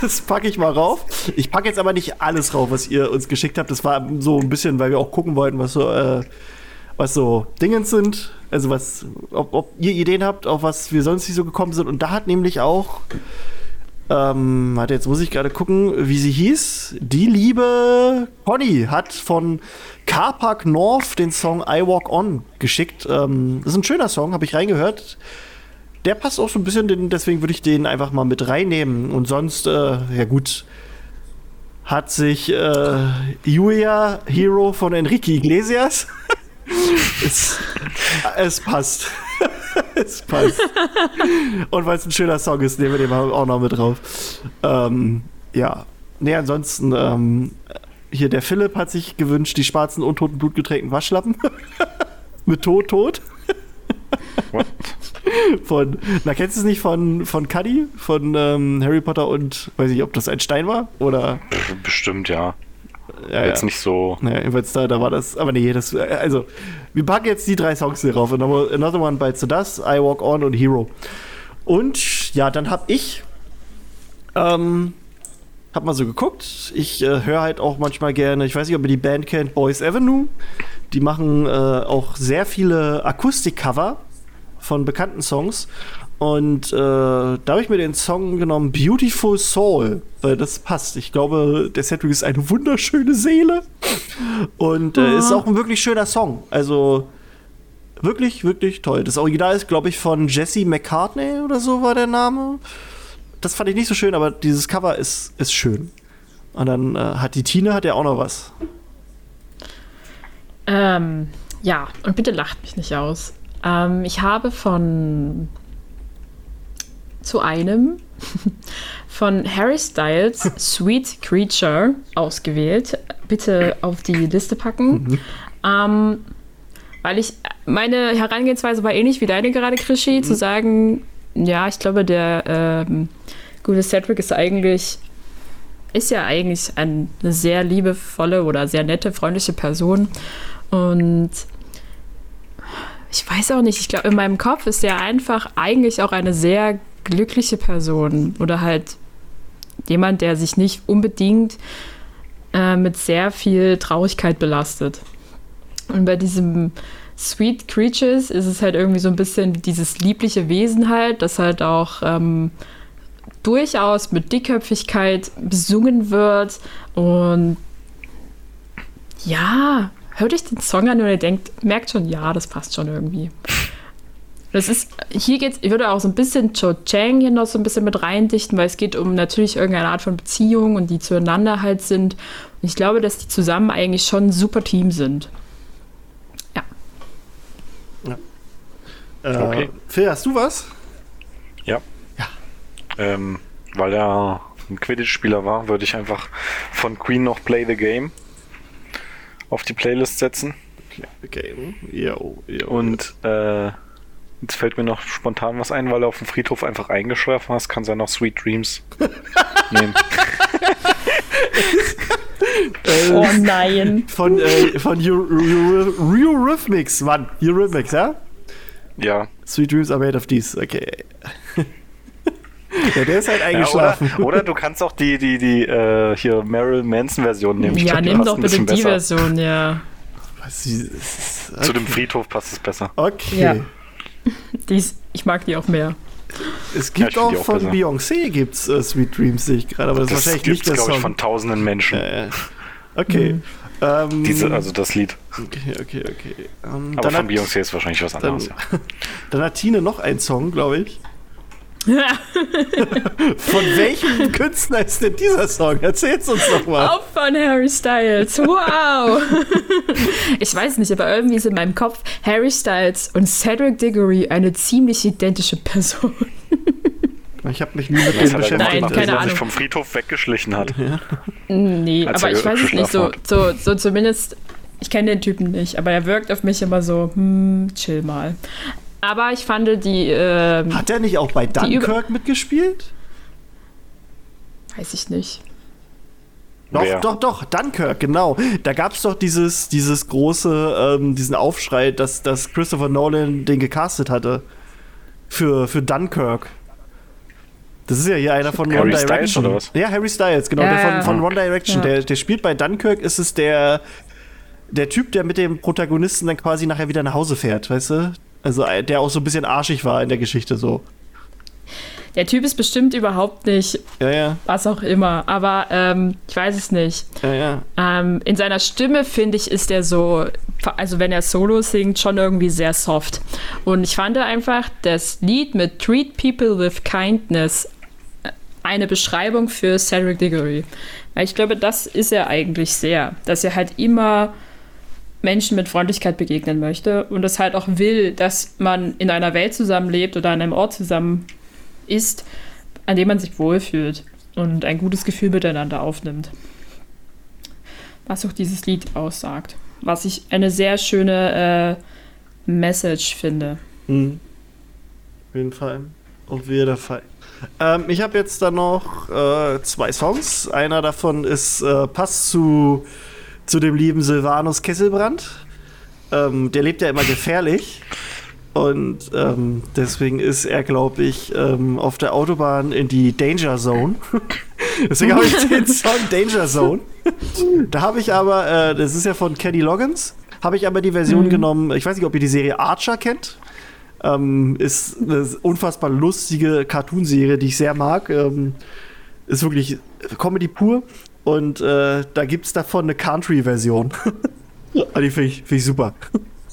das packe ich mal rauf. Ich packe jetzt aber nicht alles rauf, was ihr uns geschickt habt. Das war so ein bisschen, weil wir auch gucken wollten, was so, äh, was so Dingens sind. Also was, ob, ob, ihr Ideen habt, auf was wir sonst nicht so gekommen sind. Und da hat nämlich auch, ähm, warte, jetzt muss ich gerade gucken, wie sie hieß. Die liebe Conny hat von Carpark North den Song I Walk On geschickt. Ähm, das ist ein schöner Song, habe ich reingehört der passt auch so ein bisschen, deswegen würde ich den einfach mal mit reinnehmen. Und sonst, äh, ja gut, hat sich äh, Julia Hero von Enrique Iglesias. es, es passt. es passt. Und weil es ein schöner Song ist, nehmen wir den auch noch mit drauf. Ähm, ja. Nee, ansonsten, ähm, hier der Philipp hat sich gewünscht, die schwarzen, untoten, blutgetränkten Waschlappen. mit Tod, Tod. What? Von, na, kennst du es nicht von, von Cuddy? Von ähm, Harry Potter und, weiß ich, ob das ein Stein war? Oder? Bestimmt, ja. ja jetzt ja. nicht so. Naja, jedenfalls da, da war das, aber nee, das, also, wir packen jetzt die drei Songs hier drauf. Another One Bites the Dust, I Walk On und Hero. Und, ja, dann hab ich, ähm, hab mal so geguckt. Ich äh, höre halt auch manchmal gerne, ich weiß nicht, ob ihr die Band kennt, Boys Avenue. Die machen äh, auch sehr viele Akustikcover von bekannten Songs. Und äh, da habe ich mir den Song genommen, Beautiful Soul, weil das passt. Ich glaube, der Cedric ist eine wunderschöne Seele. Und äh, ist auch ein wirklich schöner Song. Also wirklich, wirklich toll. Das Original ist, glaube ich, von Jesse McCartney oder so war der Name. Das fand ich nicht so schön, aber dieses Cover ist, ist schön. Und dann äh, hat die Tine hat ja auch noch was. Ähm, ja, und bitte lacht mich nicht aus. Ähm, ich habe von zu einem von Harry Styles Sweet Creature ausgewählt. Bitte auf die Liste packen. Mhm. Ähm, weil ich, meine Herangehensweise war ähnlich wie deine gerade, Krischi, mhm. zu sagen, ja, ich glaube, der ähm, gute Cedric ist eigentlich, ist ja eigentlich eine sehr liebevolle oder sehr nette, freundliche Person. Und ich weiß auch nicht, ich glaube, in meinem Kopf ist er einfach eigentlich auch eine sehr glückliche Person oder halt jemand, der sich nicht unbedingt äh, mit sehr viel Traurigkeit belastet. Und bei diesem Sweet Creatures ist es halt irgendwie so ein bisschen dieses liebliche Wesen halt, das halt auch ähm, durchaus mit Dickköpfigkeit besungen wird. Und ja, hört euch den Song an und ihr denkt, merkt schon, ja, das passt schon irgendwie. Das ist, hier geht's, ich würde auch so ein bisschen Cho Chang hier noch so ein bisschen mit reindichten, weil es geht um natürlich irgendeine Art von Beziehung und die zueinander halt sind. Und ich glaube, dass die zusammen eigentlich schon ein super Team sind. Ja. ja. Äh, okay. Phil, hast du was? Ja. Ja. Ähm, weil er ein Quidditch-Spieler war, würde ich einfach von Queen noch Play the Game auf die Playlist setzen. Play the Game. Yo, yo. Und äh, Jetzt fällt mir noch spontan was ein, weil du auf dem Friedhof einfach eingeschlafen hast, kann sein noch Sweet Dreams nehmen. oh nein. Von, äh, von Eurythmics, Mann. Eurythmics, ja? Ja. Sweet Dreams are made of these, okay. ja, der ist halt eingeschlafen. Ja, oder, oder, du kannst auch die, die, die, äh, hier Marilyn Manson-Version nehmen. ja, nimm doch bitte die besser. Version, ja. Okay. Zu dem Friedhof passt es besser. Okay. Ja. Die ist, ich mag die auch mehr. Es gibt ja, auch, auch, von Beyoncé gibt's uh, Sweet Dreams, sehe ich gerade, aber das, das ist wahrscheinlich nicht der Song. Ich, von tausenden Menschen. Äh, okay. Mhm. Ähm, Diese, also das Lied. Okay, okay, okay. Ähm, aber von Beyoncé ist wahrscheinlich was anderes. Dann, ja. dann hat Tine noch einen Song, glaube ich. von welchem Künstler ist denn dieser Song? Erzähl's uns doch mal. Auch von Harry Styles. Wow. ich weiß nicht, aber irgendwie ist in meinem Kopf Harry Styles und Cedric Diggory eine ziemlich identische Person. Ich habe mich nie mit dem beschäftigt. Nein, keine also, Ahnung. sich vom Friedhof weggeschlichen hat. Ja. Nee, aber ich weiß es nicht. So, so, so zumindest, ich kenne den Typen nicht, aber er wirkt auf mich immer so, hm, chill mal. Aber ich fand die. Äh, Hat er nicht auch bei Dunkirk mitgespielt? Weiß ich nicht. Doch, Wer? doch, doch, Dunkirk, genau. Da gab es doch dieses, dieses große, ähm, diesen Aufschrei, dass, dass Christopher Nolan den gecastet hatte. Für, für Dunkirk. Das ist ja hier einer von Harry One Direction. Styles oder was? Ja, Harry Styles, genau, ja, der von, von One Direction. Ja. Der, der spielt bei Dunkirk, ist es der, der Typ, der mit dem Protagonisten dann quasi nachher wieder nach Hause fährt, weißt du? Also äh, der auch so ein bisschen arschig war in der Geschichte so. Der Typ ist bestimmt überhaupt nicht, ja, ja. was auch immer, aber ähm, ich weiß es nicht. Ja, ja. Ähm, in seiner Stimme, finde ich, ist er so, also wenn er Solo singt, schon irgendwie sehr soft. Und ich fand einfach das Lied mit Treat People with Kindness eine Beschreibung für Cedric Diggory. Weil ich glaube, das ist er eigentlich sehr, dass er halt immer Menschen mit Freundlichkeit begegnen möchte und es halt auch will, dass man in einer Welt zusammenlebt oder an einem Ort zusammen ist, an dem man sich wohlfühlt und ein gutes Gefühl miteinander aufnimmt. Was auch dieses Lied aussagt. Was ich eine sehr schöne äh, Message finde. Mhm. Auf jeden Fall. Auf jeden Fall. Ähm, ich habe jetzt dann noch äh, zwei Songs. Einer davon ist äh, passt zu zu dem lieben Silvanus Kesselbrand. Ähm, der lebt ja immer gefährlich. Und ähm, deswegen ist er, glaube ich, ähm, auf der Autobahn in die Danger Zone. deswegen habe ich den Song Danger Zone. da habe ich aber, äh, das ist ja von Kenny Loggins, habe ich aber die Version mhm. genommen, ich weiß nicht, ob ihr die Serie Archer kennt. Ähm, ist eine unfassbar lustige Cartoonserie, die ich sehr mag. Ähm, ist wirklich Comedy pur. Und äh, da gibt es davon eine Country-Version. die finde ich, find ich super.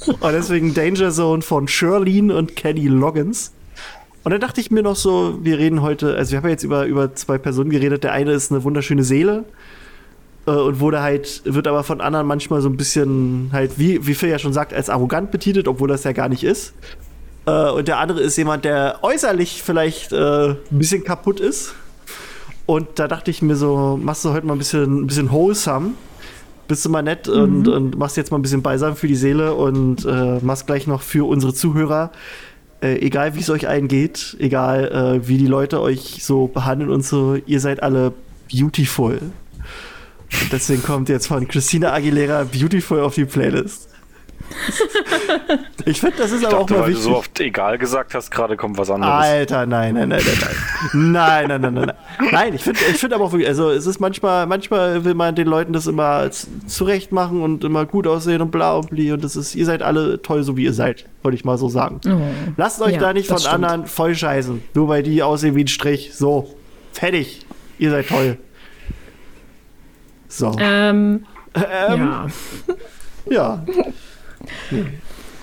Und deswegen Danger Zone von Shirlene und Kenny Loggins. Und dann dachte ich mir noch so, wir reden heute, also wir haben ja jetzt über, über zwei Personen geredet. Der eine ist eine wunderschöne Seele äh, und wurde halt, wird aber von anderen manchmal so ein bisschen halt, wie, wie Phil ja schon sagt, als arrogant betitelt, obwohl das ja gar nicht ist. Äh, und der andere ist jemand, der äußerlich vielleicht äh, ein bisschen kaputt ist. Und da dachte ich mir so, machst du heute mal ein bisschen, ein bisschen wholesome. Bist du mal nett mhm. und, und machst jetzt mal ein bisschen beisammen für die Seele und äh, machst gleich noch für unsere Zuhörer äh, egal wie es euch allen geht, egal äh, wie die Leute euch so behandeln und so, ihr seid alle beautiful. Und deswegen kommt jetzt von Christina Aguilera Beautiful auf die Playlist. ich finde, das ist ich aber dachte, auch mal wichtig. Weil du so oft egal gesagt hast, gerade kommt was anderes. Alter, nein, nein, nein, nein, nein. nein, nein, nein, nein, nein. Ich finde ich find aber auch wirklich, also es ist manchmal, manchmal will man den Leuten das immer zurecht machen und immer gut aussehen und bla und bli und das ist, ihr seid alle toll, so wie ihr seid, wollte ich mal so sagen. Oh. Lasst euch ja, da nicht von stimmt. anderen voll scheißen, nur weil die aussehen wie ein Strich. So, fertig. Ihr seid toll. So. Ähm, ähm ja. Ja. Nee.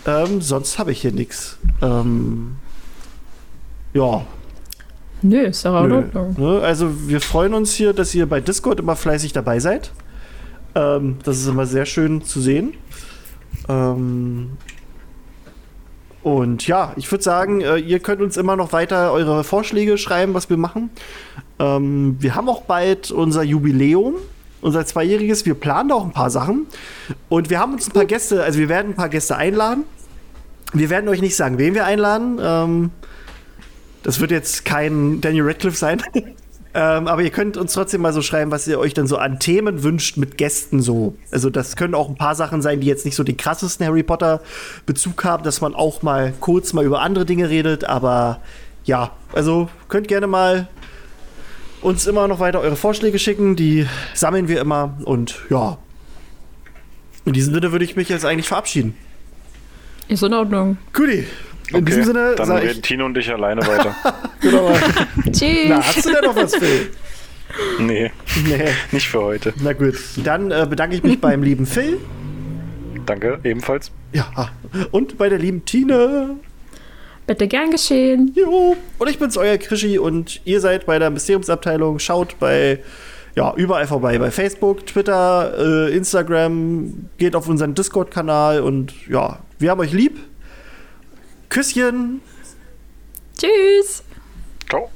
Ähm, sonst habe ich hier nichts. Ähm, ja. Nö, ist doch Nö. Ne? Also wir freuen uns hier, dass ihr bei Discord immer fleißig dabei seid. Ähm, das ist immer sehr schön zu sehen. Ähm, und ja, ich würde sagen, äh, ihr könnt uns immer noch weiter eure Vorschläge schreiben, was wir machen. Ähm, wir haben auch bald unser Jubiläum unser Zweijähriges. Wir planen auch ein paar Sachen. Und wir haben uns ein paar Gäste, also wir werden ein paar Gäste einladen. Wir werden euch nicht sagen, wen wir einladen. Ähm, das wird jetzt kein Daniel Radcliffe sein. ähm, aber ihr könnt uns trotzdem mal so schreiben, was ihr euch dann so an Themen wünscht mit Gästen so. Also das können auch ein paar Sachen sein, die jetzt nicht so den krassesten Harry Potter Bezug haben, dass man auch mal kurz mal über andere Dinge redet. Aber ja, also könnt gerne mal uns immer noch weiter eure Vorschläge schicken. Die sammeln wir immer. Und ja, in diesem Sinne würde ich mich jetzt eigentlich verabschieden. Ist in Ordnung. Guti. In okay, diesem Sinne. Dann reden ich... Tino und ich alleine weiter. genau. Tschüss. Na, hast du denn noch was, Phil? Nee. Nee. Nicht für heute. Na gut. Dann äh, bedanke ich mich beim lieben Phil. Danke, ebenfalls. Ja. Und bei der lieben Tine. Bitte gern geschehen. Jo. Und ich bin's, euer Krischi und ihr seid bei der Mysteriumsabteilung. Schaut bei ja, überall vorbei. Bei Facebook, Twitter, äh, Instagram, geht auf unseren Discord-Kanal und ja, wir haben euch lieb. Küsschen. Tschüss. Ciao.